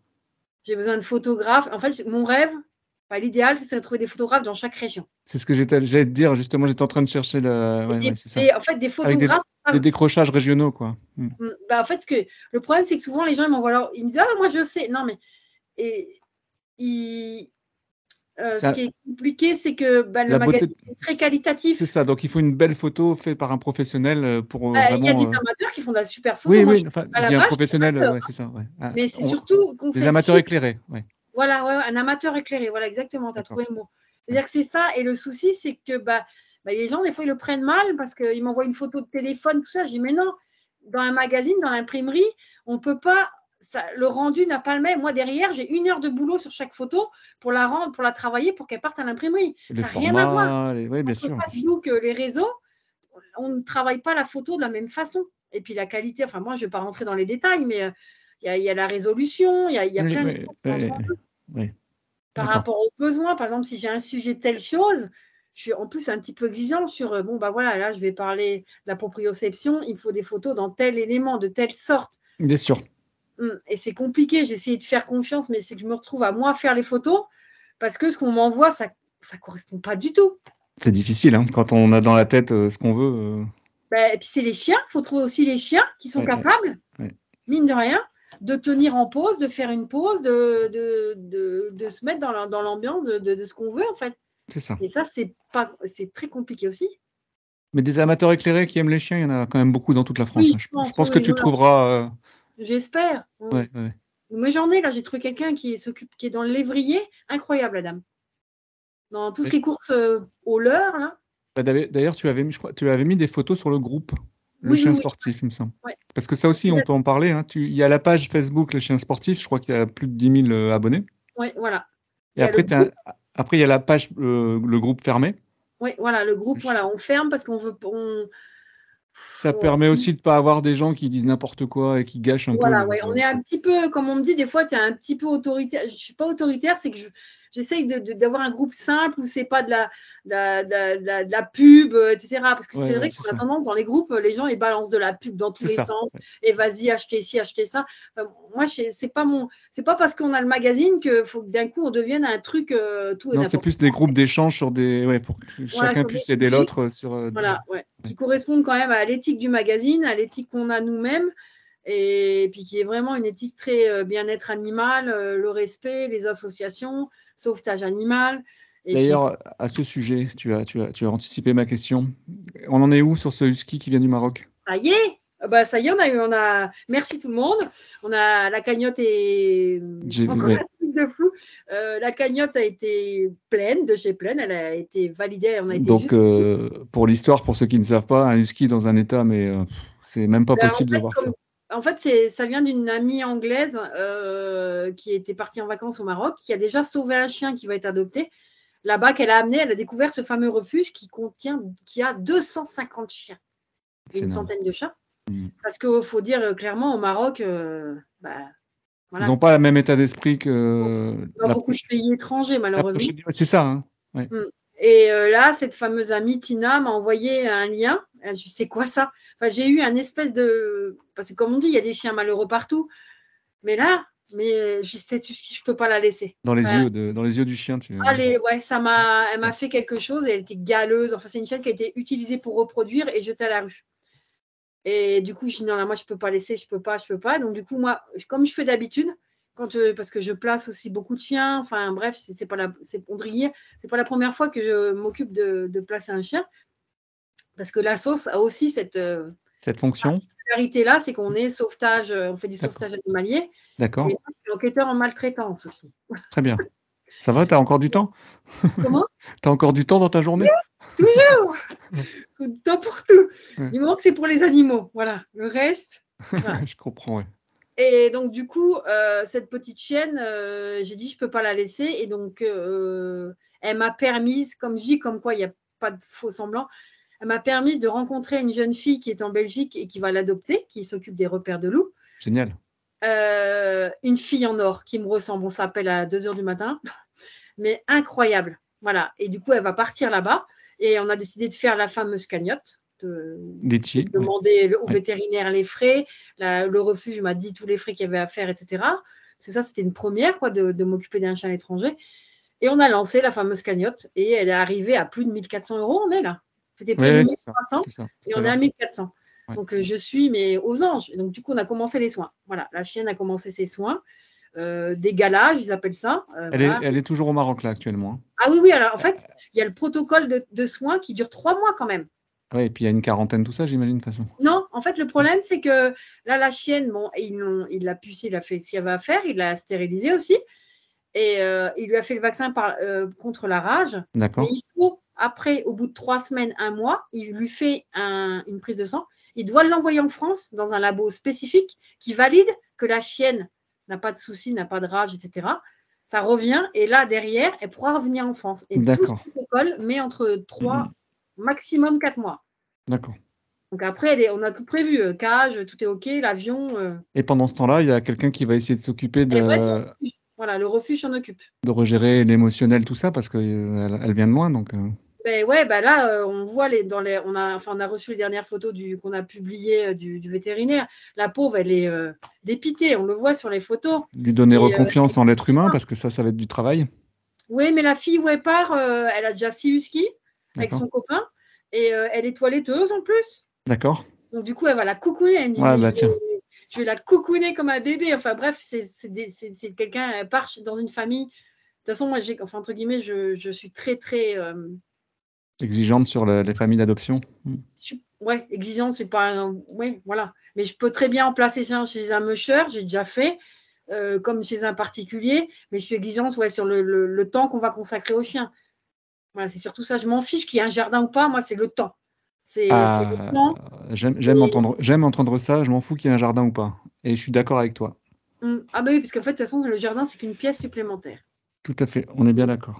J'ai besoin de photographes. En fait, mon rêve, enfin, l'idéal, c'est de trouver des photographes dans chaque région. C'est ce que j'allais te dire, justement, j'étais en train de chercher le, ouais, Et des- ouais, c'est ça. et en fait, des photographes. des décrochages régionaux, quoi. Hmm. Mm, Bah, en fait, ce que, le problème, c'est que souvent, les gens, ils m'envoient leur... Ils me disent, ah, moi, je sais. Non, mais... Et, ils- euh, Ça- ce qui est compliqué, c'est que bah, le beauté, magazine est très qualitatif. c'est ça. Donc, il faut une belle photo faite par un professionnel euh, pour euh, Bah, Il y a des amateurs qui font de la super photo. Oui, Moi, oui, je- enfin, je dis un professionnel, ouais, c'est ça. Ouais. Ah, Mais c'est on- surtout Des amateurs éclairés, ouais. Voilà, ouais, un amateur éclairé. Voilà, exactement. Tu as trouvé le mot. C'est-à-dire que c'est ça. Et le souci, c'est que bah, bah, les gens, des fois, ils le prennent mal parce qu'ils m'envoient une photo de téléphone, tout ça. Je dis, mais non, dans un magazine, dans l'imprimerie, on ne peut pas. Ça, le rendu n'a pas le même. Moi, derrière, j'ai une heure de boulot sur chaque photo pour la rendre, pour la travailler, pour qu'elle parte à l'imprimerie. Ça n'a rien à voir. les- ouais, bien Entre sûr. Facebook, les réseaux, on ne travaille pas la photo de la même façon. Et puis la qualité, enfin, moi, je ne vais pas rentrer dans les détails, mais euh, il y, a- il y a la résolution, il y a, il y a Oui, plein de oui, choses oui, oui. par rapport aux besoins. Par exemple, si j'ai un sujet de telle chose, je suis en plus un petit peu exigeant sur euh, bon, bah voilà, là, je vais parler de la proprioception, il me faut des photos dans tel élément, de telle sorte. Bien sûr. Hum, Et c'est compliqué, j'ai essayé de faire confiance, mais c'est que je me retrouve à moi faire les photos parce que ce qu'on m'envoie, ça ne correspond pas du tout. C'est difficile, hein, quand on a dans la tête euh, ce qu'on veut. euh, Ben, et puis c'est les chiens, il faut trouver aussi les chiens qui sont Ouais, capables, ouais. mine de rien, de tenir en pause, de faire une pause, de, de, de, de se mettre dans la- dans l'ambiance de, ce qu'on veut en fait. C'est ça. Et ça, c'est pas, c'est très compliqué aussi. Mais des amateurs éclairés qui aiment les chiens, il y en a quand même beaucoup dans toute la France. Oui, hein. je pense, je pense oui, que tu voilà. trouveras. J'espère. ouais, ouais. Moi, j'en ai là, j'ai trouvé quelqu'un qui s'occupe, qui est dans lévrier. Incroyable, la dame. Dans tout ce Oui. qui est course euh, au leurre, là. Bah, D'ailleurs, tu avais mis, je crois, tu avais mis des photos sur le groupe, le Oui, chien oui, oui. sportif, il me semble. Ouais. Parce que ça aussi, on peut en parler. hein. Tu- Il y a la page Facebook, le chien sportif, je crois qu'il y a plus de 10 000 euh, abonnés. Ouais, voilà. Et Il après, un- après, il y a la page, euh, le groupe fermé. Oui, voilà, le groupe, Je- voilà, on ferme parce qu'on veut. On... Ça Ouais. permet aussi de ne pas avoir des gens qui disent n'importe quoi et qui gâchent un Voilà, peu. ouais, le- on est un petit peu, comme on me dit, des fois, tu es un petit peu autoritaire. Je ne suis pas autoritaire, c'est que je- j'essaye d'avoir un groupe simple où c'est pas de la, de la, de la- de la- de la pub, euh, etc. Parce que Ouais, c'est vrai ouais, qu'on a tendance, dans les groupes, les gens, ils balancent de la pub dans tous les ça. sens. Et vas-y, achetez ci, achetez ça. Enfin, moi, c'est pas mon, c'est pas parce qu'on a le magazine que faut que d'un coup on devienne un truc euh, tout et Non, c'est plus des groupes d'échange sur des, ouais, pour que chacun puisse aider l'autre sur. euh, Voilà, ouais. Qui correspondent quand même à l'éthique du magazine, à l'éthique qu'on a nous-mêmes, et puis qui est vraiment une éthique très euh, bien-être animal, euh, le respect, les associations, sauvetage animal. Puis- D'ailleurs, à ce sujet, tu as, tu, as, tu as anticipé ma question. On en est où sur ce husky qui vient du Maroc? Ça y est, Ah bah, ça y est, on a eu, on a, merci tout le monde. On a la cagnotte est J'ai- encore ouais. un truc de flou. Euh, la cagnotte a été pleine, de chez pleine, elle a été validée, on a été Donc, juste- euh, pour l'histoire, pour ceux qui ne savent pas, un husky dans un état, mais euh, c'est même pas Ben, en possible de voir ça. En fait, ça vient d'une amie anglaise euh, qui était partie en vacances au Maroc, qui a déjà sauvé un chien qui va être adopté. Là-bas, qu'elle a amené, elle a découvert ce fameux refuge qui contient, qui a 250 chiens et une énorme. centaine de chats. Mm. Parce qu'il faut dire euh, clairement, au Maroc, euh, bah, voilà. Ils n'ont pas le même état d'esprit que dans beaucoup de pays étrangers, malheureusement. C'est ça. hein. Et euh, là, cette fameuse amie Tina m'a envoyé un lien. Euh, Je sais quoi ça? Enfin, J'ai eu un espèce de. Parce que, comme on dit, il y a des chiens malheureux partout. Mais là, mais je sais, je peux pas la laisser. Dans les, yeux de, dans les yeux du chien. Tu... Allez, ouais, ça m'a, elle m'a fait quelque chose. Et elle était galeuse. Enfin, c'est une chienne qui a été utilisée pour reproduire et jetée à la rue. Et du coup, je dis non, là, moi, je peux pas laisser, je peux pas, je peux pas. Donc, du coup, moi, comme je fais d'habitude, quand euh, parce que je place aussi beaucoup de chiens. Enfin, bref, c'est pas la, c'est c'est pas la première fois que je m'occupe de, de placer un chien. Parce que la sauce a aussi cette euh, Cette fonction. particularité là, c'est qu'on est sauvetage, euh, on fait du sauvetage animalier. D'accord. Et enquêteur en maltraitance aussi. [laughs] Très bien. Ça va, tu as encore du temps? Comment? Tu as encore du temps dans ta journée? Toujours [laughs] Coup de temps pour tout. Il me manque, c'est pour les animaux. Voilà. Le reste. [laughs] je comprends, ouais. Et donc, du coup, euh, cette petite chienne, euh, j'ai dit, je ne peux pas la laisser. Et donc, euh, elle m'a permise, comme je dis, comme quoi il n'y a pas de faux semblant, elle m'a permis de rencontrer une jeune fille qui est en Belgique et qui va l'adopter, qui s'occupe des repères de loups. Génial. une fille en or qui me ressemble. On s'appelle à 2 heures du matin. [laughs] Mais incroyable. Voilà. Et du coup, elle va partir là-bas. Et on a décidé de faire la fameuse cagnotte de, demander au vétérinaire les frais. le refuge m'a dit tous les frais qu'il y avait à faire, etc. Parce que ça, c'était une première, quoi, de, m'occuper d'un chien étranger. Et on a lancé la fameuse cagnotte et elle est arrivée à plus de 1400 euros. On est là. C'était plus de 1300 et on est à 1400. Donc euh, je suis mais aux anges. donc du coup, on a commencé les soins. Voilà, la chienne a commencé ses soins. Euh, des galages, ils appellent ça. Euh, elle, est, elle, est, toujours au Maroc là actuellement. Hein. Ah oui, oui, alors en fait, il y a le protocole de, de, soins qui dure trois mois quand même. Oui, et puis il y a une quarantaine, tout ça, j'imagine, de toute façon. Non, en fait, le problème, c'est que là, la chienne, bon, il l'a pucé, il a fait ce qu'il avait à faire, il l'a stérilisé aussi. Et euh, il lui a fait le vaccin par, euh, contre la rage. D'accord. Mais il faut, après, au bout de trois semaines, un mois, il lui fait une prise de sang. Il doit l'envoyer en France dans un labo spécifique qui valide que la chienne n'a pas de soucis, n'a pas de rage, etc. Ça revient et là, derrière, elle pourra revenir en France. Et tout ce protocole met entre trois, mhm. maximum quatre mois. D'accord. Donc après, on a tout prévu, euh, cage, tout est OK, l'avion. Euh. Et pendant ce temps-là, il y a quelqu'un qui va essayer de s'occuper de. voilà, le refuge s'en occupe. De regérer l'émotionnel, tout ça, parce qu'elle euh, elle vient de loin. Donc, ben ouais, ben là, on voit les, dans les, on a, enfin, on a reçu les dernières photos du, qu'on a publiées du, vétérinaire. La pauvre, elle est dépitée, on le voit sur les photos. Lui donner confiance en l'être humain, parce que ça, ça va être du travail. Oui, mais la fille où elle part, elle a déjà six huskies avec son copain. Et euh, elle est toiletteuse en plus. D'accord. Donc du coup, elle va la coucouner. Elle dit, bah, je, vais, la coucouner comme un bébé. Enfin bref, c'est quelqu'un, elle part dans une famille. De toute façon, moi, j'ai, enfin, entre guillemets, je, je suis très, très... Exigeante sur les familles d'adoption. Hmm. Ouais, exigeante, c'est pas... Un... Oui, voilà. Mais je peux très bien en placer ça chez un musher, j'ai déjà fait. Euh, comme chez un particulier, mais je suis exigeante ouais, sur le, le temps qu'on va consacrer au chien. Voilà, c'est surtout ça. Je m'en fiche qu'il y ait un jardin ou pas. Moi, c'est le temps. C'est ah, le temps. J'aime entendre, entendre ça. Je m'en fous qu'il y ait un jardin ou pas. Et je suis d'accord avec toi. Hum. Ah bah oui, parce qu'en fait, de toute façon, le jardin, c'est qu'une pièce supplémentaire. Tout à fait. On est bien d'accord.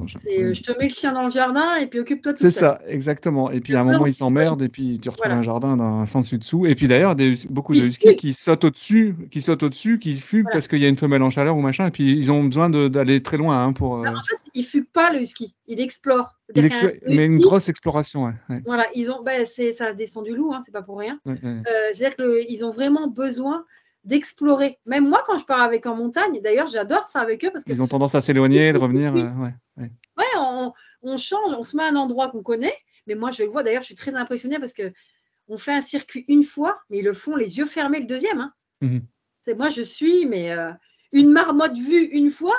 Euh, je... te mets le chien dans le jardin et puis occupe-toi tout C'est ça, exactement. Et puis à un moment, il s'emmerde et puis tu retrouves un jardin d'un sens dessus dessous. Et puis d'ailleurs, beaucoup de huskies qui sautent au-dessus, qui sautent au-dessus, qui fuguent parce qu'il y a une femelle en chaleur ou machin. Et puis ils ont besoin d'aller très loin hein, pour. Euh, en fait, il fugue pas le husky, il explore. Il Mais une grosse exploration, ouais. Voilà, ils ont, bah, ça descend du loup, hein, c'est pas pour rien. Euh, c'est-à-dire qu'ils ont vraiment besoin d'explorer. Même moi, quand je pars avec en montagne, d'ailleurs, j'adore ça avec eux parce qu'ils ont tendance à s'éloigner, de revenir. Euh, ouais, ouais. on, change, on se met à un endroit qu'on connaît. Mais moi, je le vois. D'ailleurs, je suis très impressionnée parce que on fait un circuit une fois, mais ils le font les yeux fermés le deuxième. Hein. Mhm. C'est moi, je suis, mais euh, une marmotte vue une fois,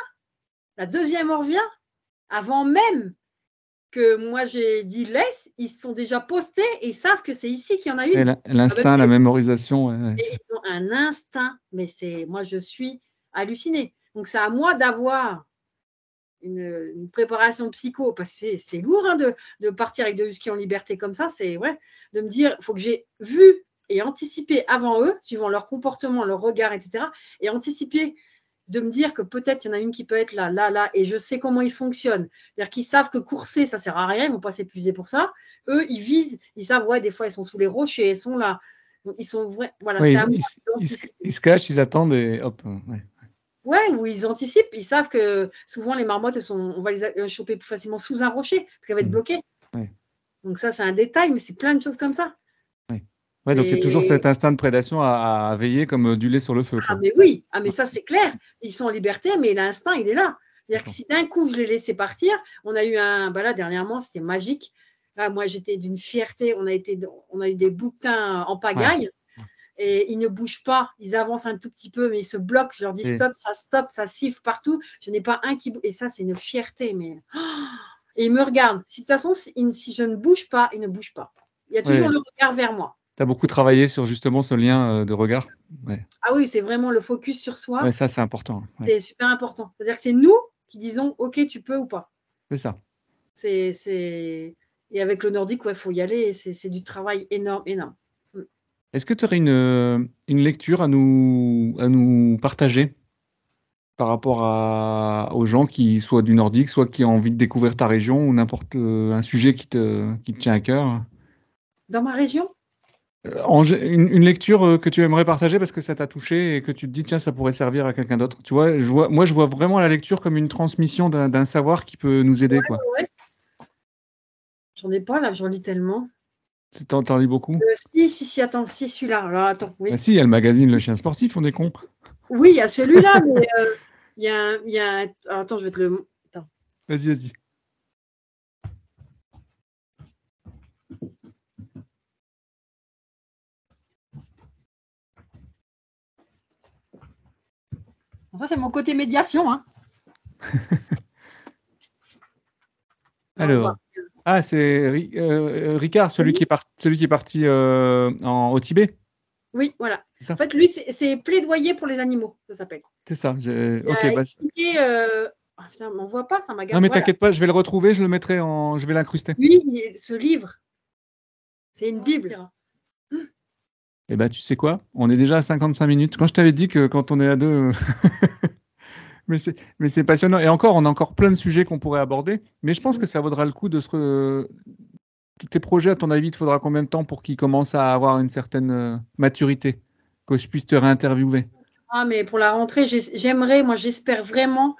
la deuxième on revient avant même que moi j'ai dit laisse, ils sont déjà postés et ils savent que c'est ici qu'il y en a une. L'instinct, la mémorisation. ils ont un instinct, mais c'est moi je suis hallucinée. Donc c'est à moi d'avoir une, préparation psycho, parce que c'est lourd hein, de, partir avec deux huskies en liberté comme ça, c'est ouais, de me dire, il faut que j'ai vu et anticipé avant eux, suivant leur comportement, leur regard, etc., et anticiper de me dire que peut-être il y en a une qui peut être là, là, là, et je sais comment ils fonctionnent. C'est-à-dire qu'ils savent que courser, ça sert à rien, ils ne vont pas s'épuiser pour ça. Eux, ils visent, ils savent, ouais, des fois, ils sont sous les rochers, ils sont là. Ils sont vrais. Voilà, ils, ils, se cachent, ils attendent et hop. Ouais. ouais. ou ils anticipent. Ils savent que souvent les marmottes, elles sont, on va les choper plus facilement sous un rocher parce qu'elles vont être mmh. bloquées. Donc ça, c'est un détail, mais c'est plein de choses comme ça. Ouais, donc il y a toujours cet instinct de prédation à, veiller comme euh, du lait sur le feu. Ah, mais oui, ah, mais ça c'est clair. Ils sont en liberté, mais l'instinct, il est là. C'est-à-dire que si d'un coup je les laissais partir, on a eu un. Bah là, dernièrement, c'était magique. Là, moi, j'étais d'une fierté. On a, été, on a eu des bouquins en pagaille. Et ils ne bougent pas, ils avancent un tout petit peu, mais ils se bloquent. Je leur dis stop, ça stop, ça siffle partout. Je n'ai pas un qui bouge. Et ça, c'est une fierté. Mais... [gasps] Et ils me regardent. Si de toute façon, si je ne bouge pas, ils ne bougent pas. Il y a toujours le regard vers moi. Tu as beaucoup travaillé sur justement ce lien euh, de regard? Ah oui, c'est vraiment le focus sur soi. Ouais, ça, c'est important. C'est super important. C'est-à-dire que c'est nous qui disons OK, tu peux ou pas. C'est ça. C'est, Et avec le nordique, il faut y aller. C'est du travail énorme, énorme. Est-ce que tu aurais une, une, lecture à nous, à nous partager par rapport à, aux gens qui soient du nordique, soit qui ont envie de découvrir ta région ou n'importe un sujet qui te, qui te tient à cœur? Dans ma région? Euh, une, lecture euh, que tu aimerais partager parce que ça t'a touché et que tu te dis tiens ça pourrait servir à quelqu'un d'autre. Tu vois, je vois, moi je vois vraiment la lecture comme une transmission d'un savoir qui peut nous aider quoi. J'en ai pas là, j'en lis tellement. T'en, t'en lis beaucoup? Euh, Si, si, si, attends, si, celui-là. Alors, attends, oui. Bah, si, il y a le magazine Le Chien Sportif, on est con. Oui, il y a celui-là, mais il y a, y a attends, je vais te le. Attends. Vas-y, vas-y. C'est mon côté médiation. Hein. [laughs] Alors, ah, c'est euh, Ricard, celui, qui est celui qui est parti euh, en, au Tibet Oui, voilà. En fait, lui, c'est plaidoyer pour les animaux, ça s'appelle. C'est ça. Ok, bah, euh... oh, putain, on voit pas, ça m'a Non, mais t'inquiète pas, je vais le retrouver, je le mettrai en. Je vais l'incruster. Oui, ce livre, c'est une Bible. Eh ben, tu sais quoi? On est déjà à 55 minutes. Quand je t'avais dit que quand on est à deux. [laughs] mais c'est passionnant. Et encore, on a encore plein de sujets qu'on pourrait aborder. Mais je pense que ça vaudra le coup de se. Tes projets, à ton avis, il faudra combien de temps pour qu'ils commencent à avoir une certaine euh, maturité Que je puisse te réinterviewer? Ah, mais pour la rentrée, j'aimerais, moi, j'espère vraiment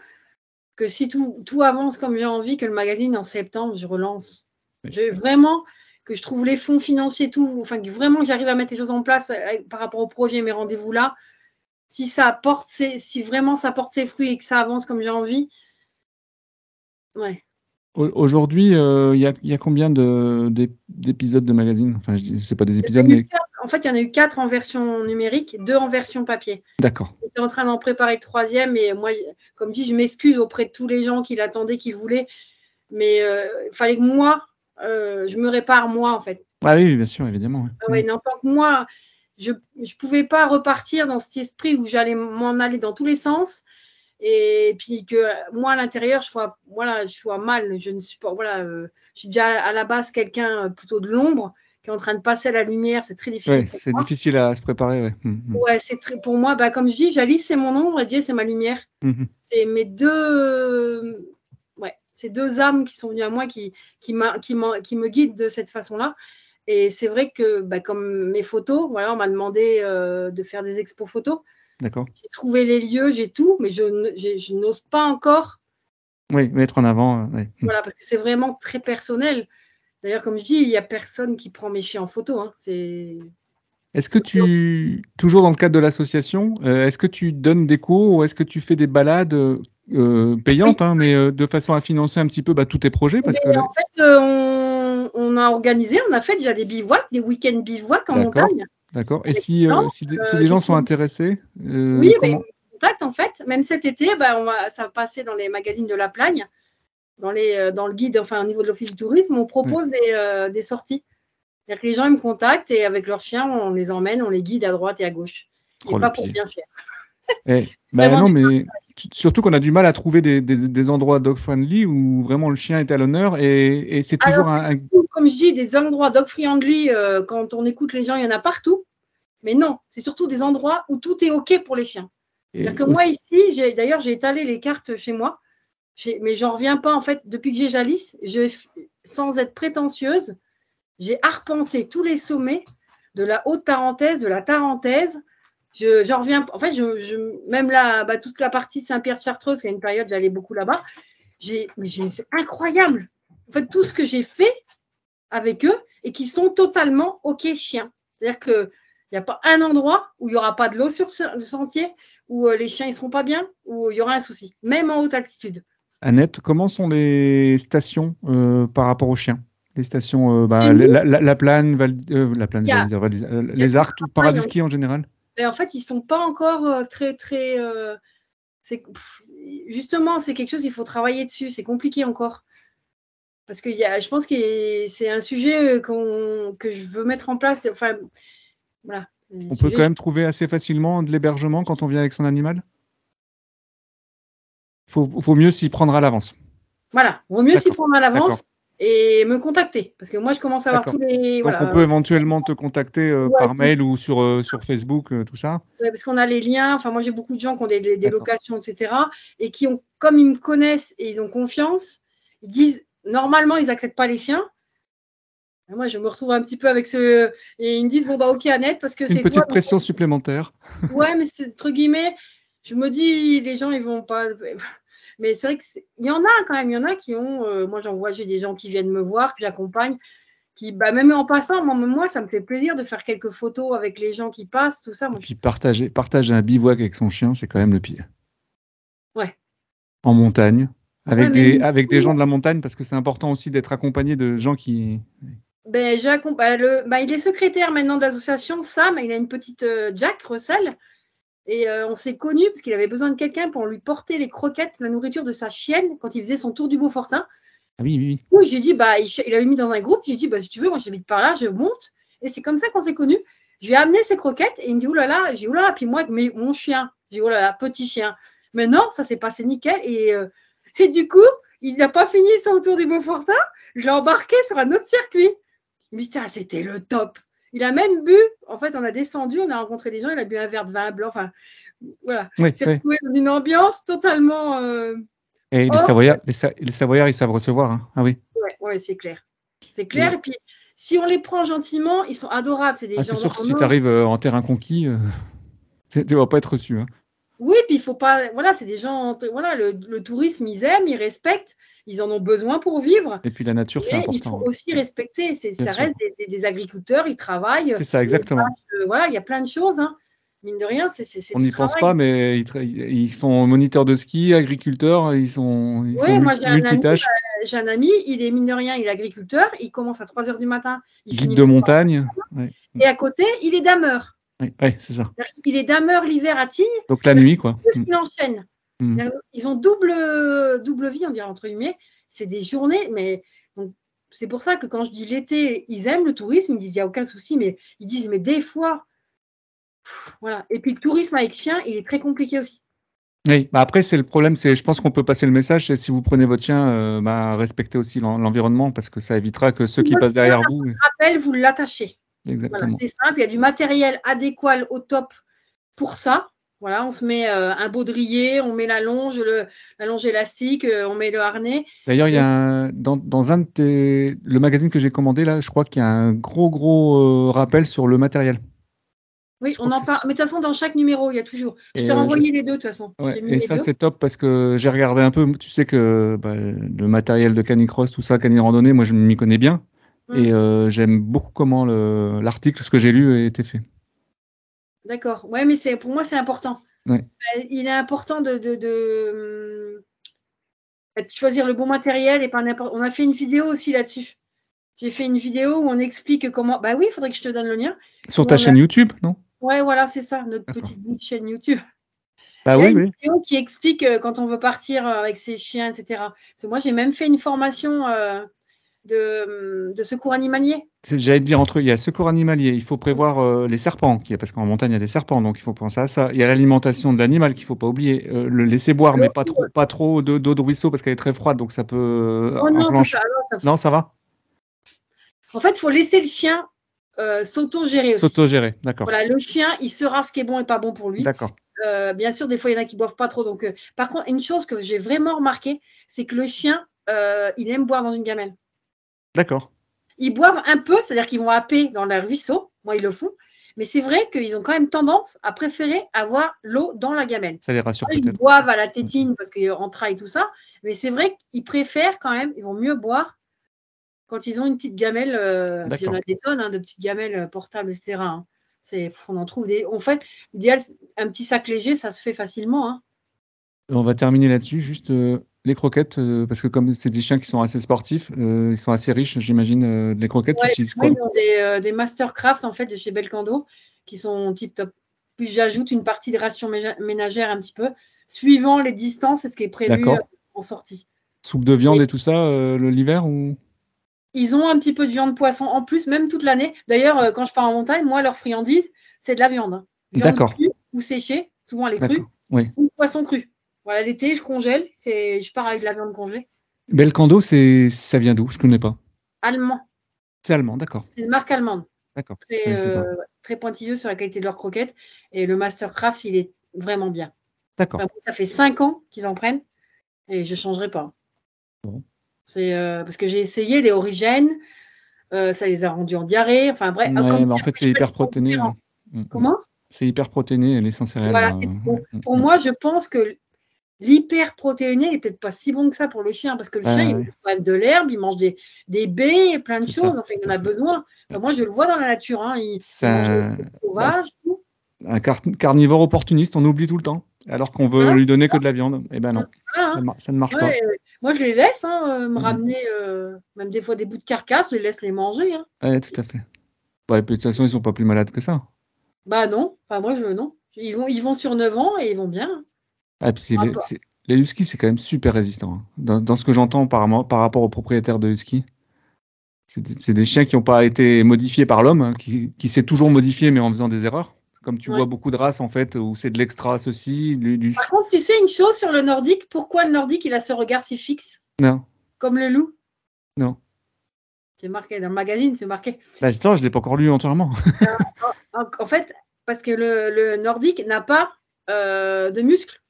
que si tout, tout avance comme j'ai envie, que le magazine en septembre, je relance. J'ai vraiment que je trouve les fonds financiers, tout, enfin que vraiment j'arrive à mettre les choses en place euh, par rapport au projet et mes rendez-vous là, si ça apporte si vraiment ça porte ses fruits et que ça avance comme j'ai envie, ouais. Aujourd'hui, euh, il y, a combien d'épisodes de, magazine? Enfin, je sais pas des épisodes, mais... En fait, il y en a eu quatre en version numérique, deux en version papier. D'accord. J'étais en train d'en préparer le troisième, et moi, comme dit, je m'excuse auprès de tous les gens qui l'attendaient, qui voulaient, mais euh, il fallait que moi, euh, je me répare moi en fait. Ah oui, bien sûr, évidemment. Ah ouais, non, tant que moi, je ne pouvais pas repartir dans cet esprit où j'allais m'en aller dans tous les sens et puis que moi à l'intérieur je sois voilà je sois mal je ne suis pas voilà euh, je suis déjà à la base quelqu'un euh, plutôt de l'ombre qui est en train de passer à la lumière c'est très difficile c'est difficile à se préparer ouais, hum, hum. ouais c'est très pour moi bah, comme je dis Jalice c'est mon ombre et Dieu c'est ma lumière hum, c'est mes deux ces deux âmes qui sont venues à moi qui, qui, qui, qui me guident de cette façon-là. Et c'est vrai que, bah, comme mes photos, voilà, on m'a demandé euh, de faire des expos photos. D'accord. J'ai trouvé les lieux, j'ai tout, mais je, je n'ose pas encore. Oui, mettre en avant. Euh, voilà, parce que c'est vraiment très personnel. D'ailleurs, comme je dis, il n'y a personne qui prend mes chiens en photo. Hein. C'est. Est-ce que tu, toujours dans le cadre de l'association, euh, est-ce que tu donnes des cours ou est-ce que tu fais des balades euh, payante, hein, mais euh, de façon à financer un petit peu bah, tous tes projets. Parce que... En fait, euh, on, a organisé, on a fait déjà des bivouacs, des week-ends bivouacs en montagne. D'accord. Et si, si, des gens sont intéressés Oui, mais en fait. Même cet été, bah, on va, ça va passer dans les magazines de la Plagne, dans, les, dans le guide, enfin au niveau de l'Office du tourisme, on propose des, des, sorties. C'est-à-dire que les gens ils me contactent et avec leurs chiens, on les emmène, on les guide à droite et à gauche. et pas pour bien faire. Eh, [laughs] bah non, mais surtout qu'on a du mal à trouver des, des, endroits dog-friendly où vraiment le chien est à l'honneur et, c'est toujours un, Comme je dis, des endroits dog-friendly, euh, quand on écoute les gens, il y en a partout. Mais non, c'est surtout des endroits où tout est OK pour les chiens. Que moi, ici, d'ailleurs, j'ai étalé les cartes chez moi, mais j'en reviens pas. En fait, depuis que j'ai Jalis, je, sans être prétentieuse, j'ai arpenté tous les sommets de la haute tarentaise, de la tarentaise, je, reviens. En fait, je, même là, bah, toute la partie Saint-Pierre-de-Chartreuse, qui a une période, j'allais beaucoup là-bas. J'ai, c'est incroyable. En fait, tout ce que j'ai fait avec eux et qui sont totalement OK chiens. C'est-à-dire qu'il n'y a pas un endroit où il n'y aura pas de l'eau sur le sentier, où euh, les chiens ne seront pas bien, où il y aura un souci, même en haute altitude. Annette, comment sont les stations euh, par rapport aux chiens? Les stations, euh, bah, la, la, Plane, la Plane, les Arcs, Paradis en général? En fait, ils sont pas encore euh, très, très. Euh, justement, c'est quelque chose, il faut travailler dessus. C'est compliqué encore. Parce que y a, je pense que c'est un sujet euh, que je veux mettre en place. Enfin, voilà. On peut quand même trouver assez facilement de l'hébergement quand on vient avec son animal? Il faut, faut, mieux s'y prendre à l'avance. Voilà, il vaut mieux s'y prendre à l'avance. Et me contacter. Parce que moi, je commence à avoir tous les. Donc, on peut éventuellement te contacter euh, par mail ou sur, euh, sur Facebook, euh, tout ça Parce qu'on a les liens. Enfin, moi, j'ai beaucoup de gens qui ont des, des locations, etc. Et qui ont, comme ils me connaissent et ils ont confiance, ils disent normalement, ils n'acceptent pas les chiens. moi, je me retrouve un petit peu avec ce. Et ils me disent bon, bah, ok, Annette, parce que c'est. Une petite pression supplémentaire. Ouais, mais c'est entre guillemets, je me dis, les gens, ils vont pas. Mais c'est vrai qu'il y en a quand même, il y en a qui ont. Euh, moi, j'en vois, j'ai des gens qui viennent me voir, que j'accompagne, qui, bah, même en passant, moi, ça me fait plaisir de faire quelques photos avec les gens qui passent, tout ça. Et puis partager, partager un bivouac avec son chien, c'est quand même le pire. Ouais. En montagne, avec, des, avec des gens de la montagne, parce que c'est important aussi d'être accompagné de gens qui. Ben, bah, le, bah, il est secrétaire maintenant de l'association Sam, il a une petite euh, Jack Russell. Et euh, on s'est connus parce qu'il avait besoin de quelqu'un pour lui porter les croquettes, la nourriture de sa chienne quand il faisait son tour du Beaufortin. Ah oui, oui, oui. j'ai dit, bah, il, il avait mis dans un groupe. J'ai dit, bah, si tu veux, moi j'habite par là, je monte. Et c'est comme ça qu'on s'est connus. Je lui ai amené ses croquettes et il me dit, oulala, j'ai dit, oulala, puis moi, mais mon chien, j'ai dit, oulala, petit chien. Mais non, ça s'est passé nickel. Et, euh, [laughs] et du coup, il n'a pas fini son tour du Beaufortin. Je l'ai embarqué sur un autre circuit. Dit, c'était le top. Il a même bu, en fait, on a descendu, on a rencontré des gens, il a bu un verre de vin blanc, enfin, voilà. Oui, retrouvé dans une ambiance totalement. Euh, et les Savoyards, les, Savoyards, ils savent recevoir. Hein. Ah oui. Oui, ouais, c'est clair. C'est clair. Et puis, si on les prend gentiment, ils sont adorables. C'est des ah, C'est sûr que si tu arrives euh, en terrain conquis, euh, [laughs] tu ne vas pas être reçu. Hein. Oui, puis il faut pas. Voilà, c'est des gens. Voilà, le, tourisme, ils aiment, ils respectent, ils en ont besoin pour vivre. Et puis la nature, c'est important. Il faut aussi respecter. ça reste des, agriculteurs, ils travaillent. C'est ça, exactement. voilà, il y a plein de choses. Hein. Mine de rien, c'est. On n'y pense pas, mais ils, sont moniteurs de ski, agriculteurs, ils sont, ils oui, moi, j'ai un, ami, euh, j'ai un ami, il est mine de rien, il est agriculteur, il commence à 3 h du matin. Il Guide de montagne. Et à côté, il est dameur. Oui, c'est ça. Il est dameur l'hiver à Tignes. Donc la nuit, quoi. Parce qu'il enchaîne. Mm. Ils ont double, double vie, on dirait entre guillemets. C'est des journées, mais c'est pour ça que quand je dis l'été, ils aiment le tourisme, ils disent il n'y a aucun souci, mais ils disent mais des fois, voilà. Et puis le tourisme avec chien, il est très compliqué aussi. Oui, bah après c'est le problème, c'est je pense qu'on peut passer le message, c'est si vous prenez votre chien, euh, bah, respectez aussi l'environnement parce que ça évitera que ceux qui passent derrière vous. Rappel, vous l'attachez. Exactement. c'est simple, il y a du matériel adéquat au top pour ça. Voilà, on se met euh, un baudrier, on met la longe, le, la longe élastique, euh, on met le harnais. D'ailleurs, il y a dans, dans, un de le magazine que j'ai commandé là, je crois qu'il y a un gros gros rappel sur le matériel. Oui, on en parle. Mais de toute façon, dans chaque numéro, il y a toujours. Je t'ai euh, renvoyé les deux de toute façon. et ça, c'est top parce que j'ai regardé un peu. Tu sais que bah, le matériel de canicross, tout ça, canis randonnée, moi, je m'y connais bien. Et euh, j'aime beaucoup comment l'article, ce que j'ai lu, a été fait. D'accord. Ouais, mais c'est pour moi, c'est important. Euh, il est important de, de, choisir le bon matériel et pas n'importe. On a fait une vidéo aussi là-dessus. J'ai fait une vidéo où on explique comment. Bah oui, il faudrait que je te donne le lien. Sur ta chaîne YouTube, non? Ouais, voilà, c'est ça, notre petite chaîne YouTube. Bah oui, une vidéo qui explique euh, quand on veut partir euh, avec ses chiens, etc. moi, j'ai même fait une formation euh, de, secours animalier. J'allais te dire entre eux, il y a secours animalier, il faut prévoir les serpents, parce qu'en montagne il y a des serpents, donc il faut penser à ça. Il y a l'alimentation de l'animal qu'il ne faut pas oublier, le laisser boire, mais pas trop, pas trop d'eau de, ruisseau parce qu'elle est très froide, donc ça peut. Oh non, ça, non, ça va. En fait, il faut laisser le chien euh, s'auto-gérer aussi. S'auto-gérer, d'accord. Voilà, le chien, il saura ce qui est bon et pas bon pour lui. D'accord. Euh, bien sûr, des fois, il y en a qui boivent pas trop. Donc, euh, par contre, une chose que j'ai vraiment remarqué, c'est que le chien, il aime boire dans une gamelle. D'accord. Ils boivent un peu, c'est-à-dire qu'ils vont happer dans leur ruisseau. Moi, ils le font. Mais c'est vrai qu'ils ont quand même tendance à préférer avoir l'eau dans la gamelle. Ça les rassure Ils boivent à la tétine parce qu'en trail, tout ça. Mais c'est vrai qu'ils préfèrent quand même, ils vont mieux boire quand ils ont une petite gamelle, euh, il y en a des tonnes hein, de petites gamelles euh, portables, etc. Hein. on en trouve des. En fait, l'idéal, un petit sac léger, ça se fait facilement. Hein. On va terminer là-dessus. Juste euh, les croquettes, parce que comme c'est des chiens qui sont assez sportifs, ils sont assez riches, j'imagine. les croquettes, tu utilises quoi Ils ont des, des, Mastercraft en fait de chez Belcando qui sont tip top. Puis j'ajoute une partie de ration ménagère un petit peu, suivant les distances et ce qui est prévu en sortie. Soupe de viande et, tout ça l'hiver ou? Ils ont un petit peu de viande poisson en plus, même toute l'année. D'ailleurs, euh, quand je pars en montagne, moi, leur friandise, c'est de la viande. Hein. D'accord. Ou séchée, souvent elle est crue, ou poisson cru. Voilà, l'été, je congèle, je pars avec de la viande congelée. Belcando, c'est ça vient d'où? Je connais pas. Allemand. C'est allemand, d'accord. C'est une marque allemande. D'accord. Très, euh, très pointilleux sur la qualité de leurs croquettes. Et le Mastercraft, il est vraiment bien. D'accord. Enfin, ça fait cinq ans qu'ils en prennent et je ne changerai pas. Bon. C'est euh, parce que j'ai essayé les origènes, euh, ça les a rendus en diarrhée. Enfin bref, Ouais, bah, en fait, c'est hyper protéiné. Mm, Comment? C'est hyper protéiné, les sans céréales. Voilà, c'est. Mm, Pour mm. moi, je pense que l'hyperprotéiné n'est peut-être pas si bon que ça pour le chien, parce que le chien, il mange quand même de l'herbe, il mange des, des baies, plein de choses. Enfin, il en a fait. besoin. Enfin, moi, je le vois dans la nature. Hein, il, un, car- carnivore opportuniste, on oublie tout le temps. Alors qu'on veut Voilà. lui donner que de la viande. Eh ben non, Voilà, hein. ça, ne marche Ouais, euh, moi, je les laisse hein, euh, me Mhm. ramener, euh, même des fois des bouts de carcasse, je les laisse les manger. hein. pas. Ouais, tout à fait. Puis de toute façon, ils sont pas plus malades que ça. Bah non, enfin moi je non. Ils vont, ils vont sur 9 ans et ils vont bien. Ah, puis Ah, les, bah. les huskies, c'est quand même super résistant. hein. Dans, dans ce que j'entends par, par rapport aux propriétaires de huskies, c'est des, chiens qui n'ont pas été modifiés par l'homme, hein, qui, qui s'est toujours modifié mais en faisant des erreurs. Comme tu Ouais. vois beaucoup de races en fait où c'est de l'extra ceci, du, du- Par contre, tu sais une chose sur le nordique, pourquoi le nordique il a ce regard si fixe, non, comme le loup? Non. C'est marqué dans le magazine, c'est marqué. L'histoire, je l'ai pas encore lu entièrement. [laughs] En, fait, parce que le, le nordique n'a pas euh, de muscles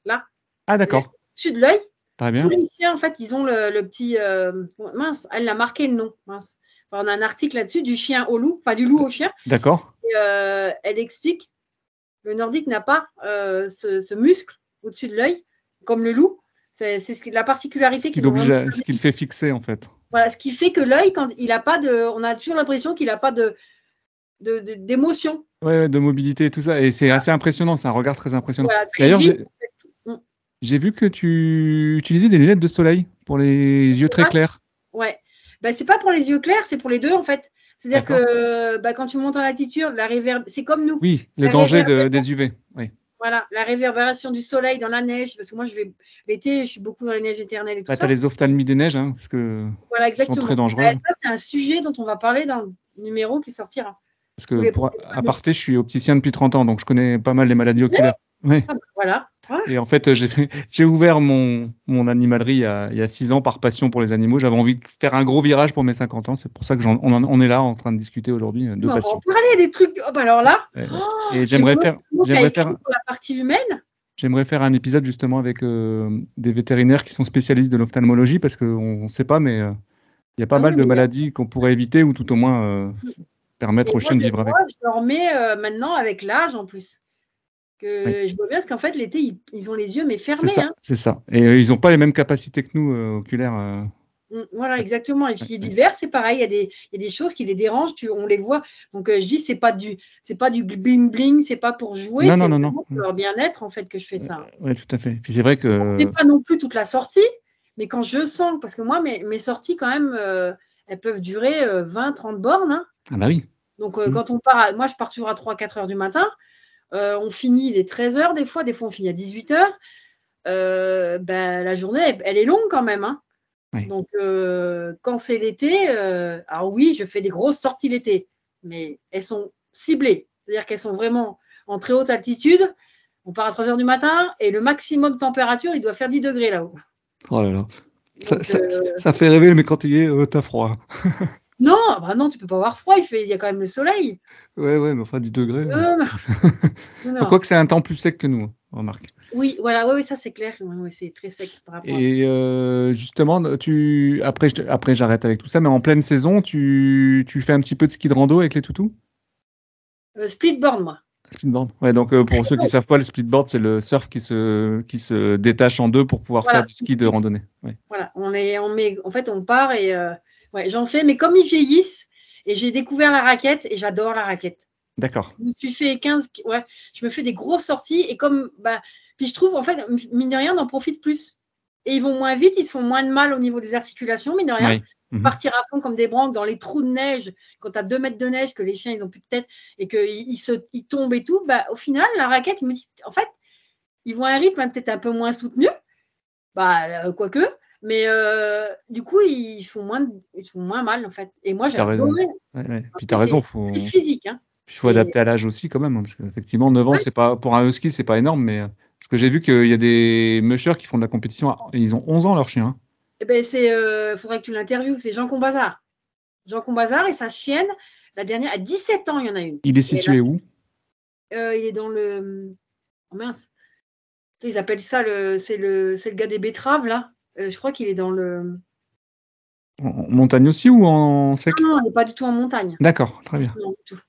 Ah d'accord, dessus de l'œil. très bien. Tous les chiens en fait, ils ont le, le petit euh, mince. Elle a marqué le nom. Mince. Enfin, on a un article là-dessus du chien au loup, enfin du loup au chien. D'accord. Euh, elle explique le nordique n'a pas euh, ce, ce muscle au-dessus de l'œil, comme le loup. C'est ce qui- la particularité qui l'oblige à- ce qui le fait fixer en fait. Voilà, ce qui fait que l'œil, quand il a pas de, on a toujours l'impression qu'il n'a pas de de- de- d'émotion. Ouais, de mobilité et tout ça. Et c'est assez impressionnant, c'est un regard très impressionnant. Voilà, D'ailleurs. J'ai vu que tu utilisais des lunettes de soleil pour les yeux très clairs. Ouais. Ben, c'est pas pour les yeux clairs, c'est pour les deux en fait. C'est-à-dire que bah, quand tu montes en altitude, la réverb, c'est comme nous. Oui, le La danger de- des UV. Oui. Voilà, la réverbération du soleil dans la neige, parce que moi je vais l'été, je suis beaucoup dans la neige éternelle et tout Bah, ça. tu as les ophtalmies des neiges, hein, parce que, Voilà, sont exactement. très dangereuses. Euh, ça, c'est un sujet dont on va parler dans le numéro qui sortira. parce que pour premiers aparté, je suis opticien depuis 30 ans, donc je connais pas mal les maladies [laughs] oculaires. Ah, bah, voilà. Ouais. Et en fait, [laughs] j'ai ouvert mon, mon animalerie il y, a, il y a 6 ans par passion pour les animaux. J'avais envie de faire un gros virage pour mes 50 ans. C'est pour ça que on, on est là en train de discuter aujourd'hui euh, de On va passion. parler des trucs. Oh, bah alors là, oh, Et j'aimerais faire, j'aimerais faire, pour la partie humaine. j'aimerais faire un épisode justement avec euh, des vétérinaires qui sont spécialistes de l'ophtalmologie parce qu'on ne sait pas, mais euh, il y a pas Ah mal oui, de maladies qu'on pourrait éviter ou tout au moins euh, permettre Et aux chiens de vivre avec. Je euh, maintenant avec l'âge en plus. Que Je vois bien parce qu'en fait, l'été, ils, ils ont les yeux mais C'est fermés. ça, hein. c'est ça. Et euh, ils n'ont pas les mêmes capacités que nous euh, oculaires. euh. Mm, Voilà, exactement. Et puis l'hiver, c'est pareil. Il y, a des, il y a des choses qui les dérangent. Tu, on les voit. Donc euh, je dis, c'est pas du, c'est pas du bling bling. C'est pas pour jouer. Non, non, non, non. pour leur bien-être en fait que je fais ça. Ouais, tout à fait. Puis c'est vrai que C'est pas non plus toute la sortie, mais quand je sens, parce que moi, mes, mes sorties, quand même, euh, elles peuvent durer 20-30 bornes. hein. ah bah oui. Donc, euh, Mm. quand on part, à- moi, je pars toujours à 3-4 heures du matin. Euh, on finit les 13 heures, des fois, des fois, on finit à 18 heures. Euh, ben, la journée, elle, elle est longue quand même. hein. Oui. Donc, euh, quand c'est l'été, alors oui, je fais des grosses sorties l'été, mais elles sont ciblées. C'est-à-dire qu'elles sont vraiment en très haute altitude. On part à 3 heures du matin et le maximum de température, il doit faire 10 degrés là-haut. Oh là là. Ça, Donc, ça- ça fait rêver, mais quand tu y es, t'as froid. [laughs] non, bah non, tu peux pas avoir froid, il, fait, il y a quand même le soleil. Ouais, ouais, mais enfin 10 degrés. Non, non, non. [laughs] Quoique c'est un temps plus sec que nous, remarque. Oui, voilà, oui, oui, ça c'est clair. Ouais, ouais, c'est très sec par rapport à- Et euh, justement, tu après, je après j'arrête avec tout ça, mais en pleine saison, tu, tu fais un petit peu de ski de rando avec les toutous? Euh, splitboard, moi. Splitboard. Ouais, donc euh, pour ceux qui savent pas, le splitboard, c'est le surf qui se, qui se détache en deux pour pouvoir Voilà. faire du ski de randonnée. Ouais. Voilà, on est, on met, en fait, on part et ouais, j'en fais, mais comme ils vieillissent, et j'ai découvert la raquette et j'adore la raquette. D'accord. Je me suis fait 15, ouais, je me fais des grosses sorties et comme, bah, puis je trouve, en fait, mine de rien, on en profite plus. Et ils vont moins vite, ils se font moins de mal au niveau des articulations, mine de rien. Oui. Mhm. Partir à fond comme des branques dans les trous de neige, quand tu as deux mètres de neige, que les chiens, ils ont plus de tête et qu'ils ils se, ils tombent et tout, bah, au final, la raquette, je me dis, en fait, ils vont à un rythme hein, peut-être un peu moins soutenu, bah, euh, quoique, mais euh, du coup, ils font, moins, ils font moins mal, en fait. Et moi. Ouais, ouais. Puis t'as raison, faut, physique, hein. il faut adapter à l'âge aussi quand même, hein, parce qu'effectivement, 9 ans, Ouais. c'est pas pour un husky, c'est pas énorme, mais euh, parce que j'ai vu qu'il y a des mushers qui font de la compétition, à- ils ont 11 ans leur chien. hein. Eh ben, c'est, euh, faudrait que tu l'interviewes. C'est Jean Combazard. Jean Combazard et sa chienne, la dernière, à 17 ans, il y en a une. Il est situé où? Euh, il est dans le. Oh mince. Ils appellent ça le. C'est le, c'est le gars des betteraves, là. Euh, je crois qu'il est dans le. En montagne aussi ou en sec Non, non, il n'est pas du tout en montagne. D'accord, très bien. Non, du tout.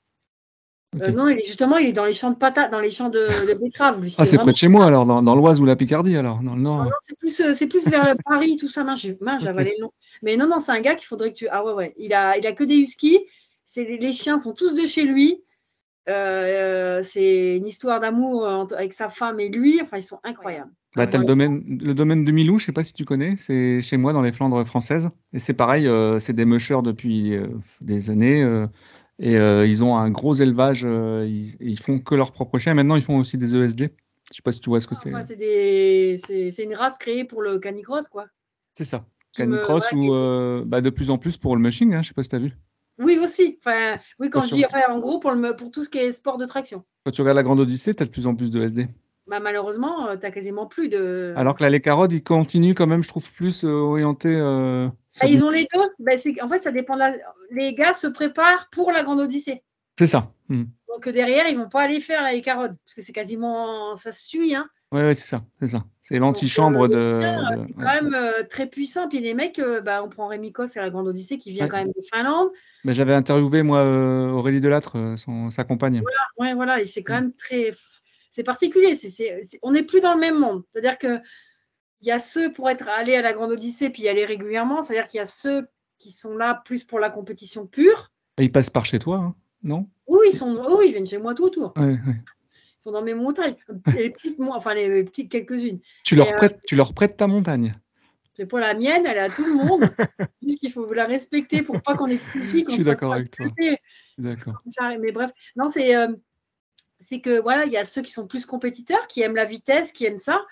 Ok. Euh, non, il est, justement, il est dans les champs de patates, dans les champs de, de betteraves. lui. Ah, c'est près de chez moi alors, dans, dans l'Oise ou la Picardie alors, dans le Nord. non, c'est plus, euh, c'est plus vers [laughs] Paris, tout ça. Mince, le nom. Mais non, non, c'est un gars qu'il faudrait que tu. Ah ouais, ouais. Il a, il a que des huskies. C'est, les, les chiens sont tous de chez lui. Euh, c'est une histoire d'amour avec sa femme et lui. Enfin, ils sont incroyables. Bah, t'as le domaine, le domaine de Milou, je sais pas si tu connais, c'est chez moi dans les Flandres françaises. Et c'est pareil, euh, c'est des mushers depuis euh, des années. euh, et ils ont un gros élevage, ils, ils font que leurs propres chiens. Maintenant, ils font aussi des ESD. Je sais pas si tu vois ce que c'est. Enfin, c'est, des, c'est, une race créée pour le canicross, quoi. C'est ça. Me- Canicross ou bah, de plus en plus pour le mushing, hein, je sais pas si tu as vu. Oui, aussi. Enfin, oui, quand Quand je tu- dis, enfin, en gros, pour, le, pour tout ce qui est sport de traction. Quand tu regardes la Grande Odyssée, tu as de plus en plus de ESD. Bah, malheureusement, tu n'as quasiment plus de. Alors que là, les carottes, ils continuent quand même, je trouve, plus euh, orientés. euh, Ah, du- ils ont les deux. Bah, en fait, ça dépend de la... Les gars se préparent pour la Grande Odyssée. C'est ça. Hmm. Donc derrière, ils vont pas aller faire là, les carottes, parce que c'est quasiment, ça se suit. Hein. Ouais, ouais, c'est ça. C'est ça. C'est l'antichambre de. euh, C'est quand même euh, très puissant. Puis les mecs, euh, bah, on prend Rémi Kos, c'est la Grande Odyssée, qui vient Ouais. quand même de Finlande. Mais j'avais interviewé, moi, euh, Aurélie Delattre, euh, son, sa compagne. Ouais, voilà, et c'est quand Mm. même très, c'est particulier. On n'est plus dans le même monde. C'est-à-dire que il y a ceux pour être allés à la Grande Odyssée puis y aller régulièrement. C'est-à-dire qu'il y a ceux qui sont là plus pour la compétition pure. Et ils passent par chez toi, hein, non? Oui, ils sont, oui, ils viennent chez moi tout autour. ouais, ouais. Ils sont dans mes montagnes, [laughs] les petites, enfin les petites quelques-unes. Tu, leur Et, euh, prêtes, tu leur prêtes ta montagne? C'est pas la mienne, elle est à tout le monde. [laughs] Juste qu'il faut la respecter pour pas qu'on qu'on Je suis d'accord avec toi. D'accord. Mais bref, non, c'est euh, c'est que voilà, il y a ceux qui sont plus compétiteurs, qui aiment la vitesse, qui aiment ça.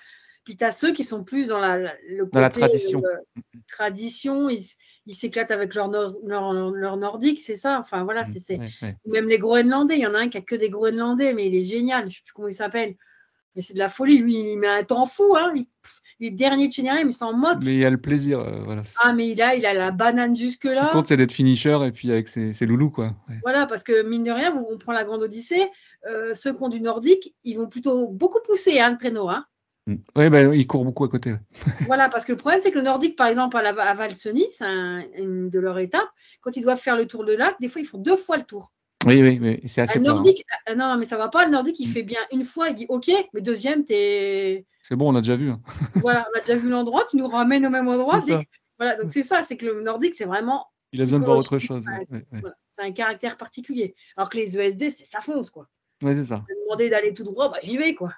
Puis tu as ceux qui sont plus dans la, la- le Dans la tradition. euh, tradition, ils s'éclatent avec leur, nor- leur, leur nordique, c'est ça. Enfin voilà, c'est c'est- Ouais, ouais. même les Groenlandais. Il y en a un qui a que des Groenlandais, mais il est génial. Je sais plus comment il s'appelle. Mais c'est de la folie. Lui, il met un temps fou. Hein. Il, pff, il est dernier de mais il s'en moque. Mais il a le plaisir. euh, voilà. Ah, mais il a, il a la banane Ce qui jusque-là. compte, c'est d'être finisher et puis avec ses, ses loulous, quoi. Ouais. Voilà, parce que mine de rien, vous- on prend la Grande Odyssée. Euh, ceux qui ont du nordique, ils vont plutôt beaucoup pousser hein, le traîneau. Hein. Mm. Ouais, bah, ils courent beaucoup à côté. [laughs] voilà, parce que le problème, c'est que le nordique, par exemple, à, la, à Valseny, c'est un- une de leurs étapes, quand ils doivent faire le tour de lac, des fois, ils font deux fois le tour. Oui, oui, oui. C'est assez le hein. nordique, ah, non, mais ça va pas. Le nordique, il fait bien une fois, il dit OK, mais deuxième, t'es. C'est bon, on a déjà vu. hein. [laughs] Voilà, on a déjà vu l'endroit, tu nous ramènes au même endroit. Voilà, donc c'est ça, c'est que le nordique, c'est vraiment. Il a besoin de voir autre chose. Ouais, ouais, ouais. voilà, c'est un caractère particulier. Alors que les ESD, c'est- ça fonce, quoi. Ouais, c'est ça. Me demander d'aller tout droit, bah, j'y vais, quoi.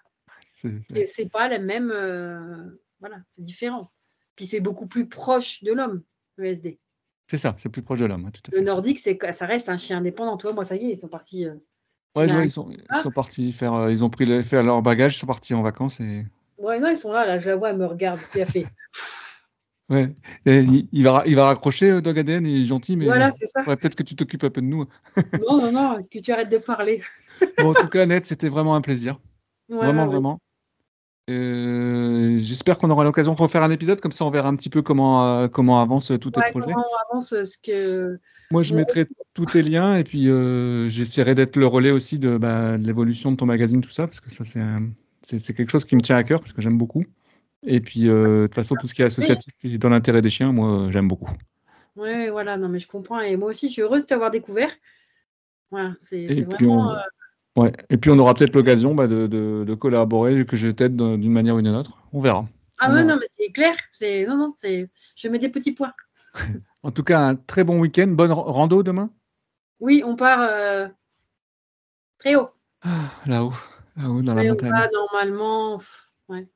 C'est- pas la même. euh, Voilà, c'est différent. Puis c'est beaucoup plus proche de l'homme, le SD. C'est ça, c'est plus proche de l'homme. hein, Le nordique, c'est ça reste un chien indépendant. Tu vois, moi, ça y est, ils sont partis. euh, Ouais, vois, ils sont, ils Ah. sont partis faire, euh, ils ont pris le- faire leur bagage, ils sont partis en vacances et Ouais, non, ils sont là, là, je la vois, elle me regarde. Qui a fait? Ouais. Et il, il va, il va raccrocher euh, Dog ADN, il est gentil, mais Voilà, c'est ça. ouais, peut-être que tu t'occupes un peu de nous. Non, non, non, que tu arrêtes de parler. [laughs] Bon, en tout cas, Annette, c'était vraiment un plaisir, vraiment, ouais, vraiment. Euh, J'espère qu'on aura l'occasion de refaire un épisode, comme ça on verra un petit peu comment, euh, comment avancent tous tes Ouais, projets. comment on avance ce que. Moi, je mettrai tous tes liens et puis euh, j'essaierai d'être le relais aussi de, bah, de l'évolution de ton magazine, tout ça, parce que ça, c'est c'est quelque chose qui me tient à cœur, parce que j'aime beaucoup. Et puis, euh, de toute façon, tout ce qui est associatif et dans l'intérêt des chiens, moi, euh, j'aime beaucoup. Ouais, voilà, non, mais je comprends. Et moi aussi, je suis heureuse de t'avoir découvert. Voilà, c'est vraiment. on- euh, Ouais. Et puis, on aura peut-être l'occasion bah, de, de- de collaborer, que je t'aide d'un- d'une manière ou d'une autre. On verra. Ah, ouais, non, mais c'est clair. Non, non. Je mets des petits points. [laughs] En tout cas, un très bon week-end. Bonne ra- rando demain? Oui, on part euh, très haut. Ah, Là-haut, là-haut, dans la montagne. va normalement. Ouais.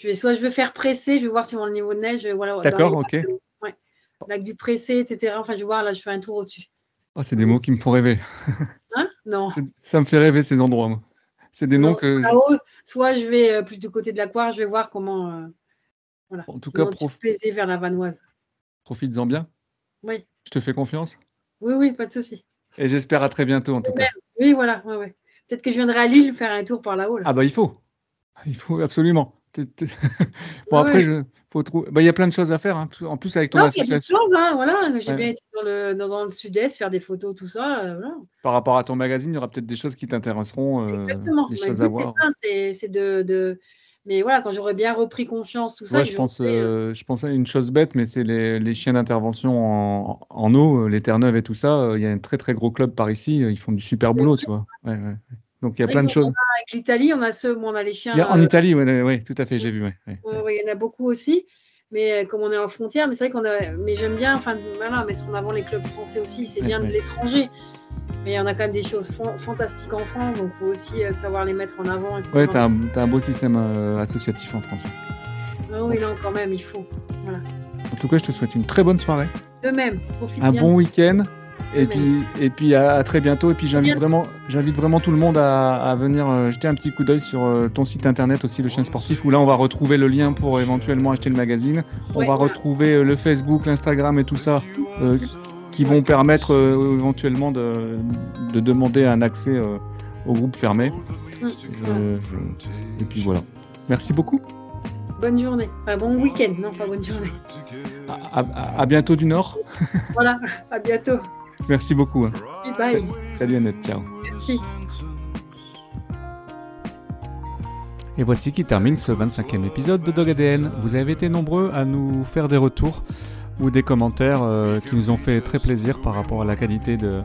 Je vais, soit je vais faire presser, je vais voir si mon niveau de neige. Voilà, D'accord, ok. lacs, ouais. Lac du pressé, etc. Enfin, je vais voir, là, je fais un tour au-dessus. Ah, c'est des mots qui me font rêver. [laughs] Hein? Non. Ça me fait rêver ces endroits, moi. C'est des noms que. là-haut, soit je vais euh, plus du côté de l'aquare, je vais voir comment. euh, voilà. En tout cas, prof- vers la Vanoise. profites-en bien. Oui, Je te fais confiance. oui, oui, pas de souci. Et j'espère à très bientôt, en tout cas. Oui, voilà. Ouais, ouais. Peut-être que je viendrai à Lille faire un tour par là-haut. là. Ah, bah, il faut. Il faut, absolument. [laughs] bon, après, je, faut trouver. Bah, il y a plein de choses à faire. Hein. En plus, avec ton association. Il y a des choses, hein, voilà. J'ai bien été dans le, dans, le sud-est, faire des photos, tout ça. Euh, voilà. Par rapport à ton magazine, il y aura peut-être des choses qui t'intéresseront. Euh, Exactement. Des choses à voir. C'est ça, c'est de, de, Mais voilà, quand j'aurai bien repris confiance, tout ça. je, pense, euh, je pense à une chose bête, mais c'est les, les, chiens d'intervention en, en, eau, les Terre-Neuve et tout ça. Il y a un très très gros club par ici. Ils font du super boulot, tu vois. Ouais, ouais. Donc il y a plein de choses. avec l'Italie, on a ceux, on a les chiens. en Italie, oui, ouais, tout à fait, j'ai vu. Ouais, il y en a beaucoup aussi. Mais euh, comme on est en frontière, mais c'est vrai qu'on a. Mais j'aime bien, enfin, voilà, mettre en avant les clubs français aussi. C'est bien de l'étranger. Mais on a quand même des choses fantastiques en France, donc il faut aussi euh, savoir les mettre en avant. Oui, tu as, un beau système euh, associatif en France. Ah oui, non, quand même, il faut. Voilà. En tout cas, je te souhaite une très bonne soirée. De même, profite Un bon week-end. Et puis, et puis à, très bientôt. Et puis j'invite vraiment, j'invite vraiment tout le monde à, à venir euh, jeter un petit coup d'œil sur euh, ton site internet aussi, le chien sportif, où là on va retrouver le lien pour éventuellement acheter le magazine. On va retrouver euh, le Facebook, l'Instagram et tout ça, qui vont permettre éventuellement de, de, demander un accès au groupe fermé. Mm. et puis voilà. Merci beaucoup. Bonne journée. Enfin, bon week-end, non pas bonne journée. À, à bientôt du Nord. voilà, à bientôt. Merci beaucoup. Hein. bye. Salut Annette, ciao. Merci. Et voici qui termine ce 25e épisode de Dog ADN. Vous avez été nombreux à nous faire des retours ou des commentaires euh, qui nous ont fait très plaisir par rapport à la qualité de,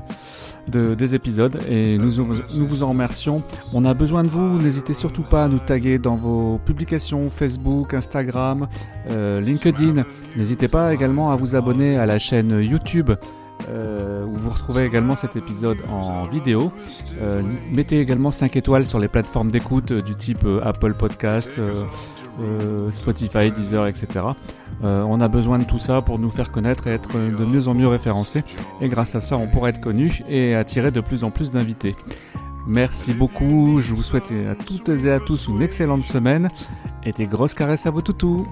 des épisodes et nous, nous vous en remercions. On a besoin de vous, n'hésitez surtout pas à nous taguer dans vos publications Facebook, Instagram, euh, LinkedIn. N'hésitez pas également à vous abonner à la chaîne YouTube euh, où vous retrouvez également cet épisode en vidéo. Euh, mettez également 5 étoiles sur les plateformes d'écoute euh, du type Apple Podcast, Spotify, Deezer, etc. on a besoin de tout ça pour nous faire connaître et être de mieux en mieux référencés. Et grâce à ça, on pourra être connu et attirer de plus en plus d'invités. Merci beaucoup, je vous souhaite à toutes et à tous une excellente semaine et des grosses caresses à vos toutous.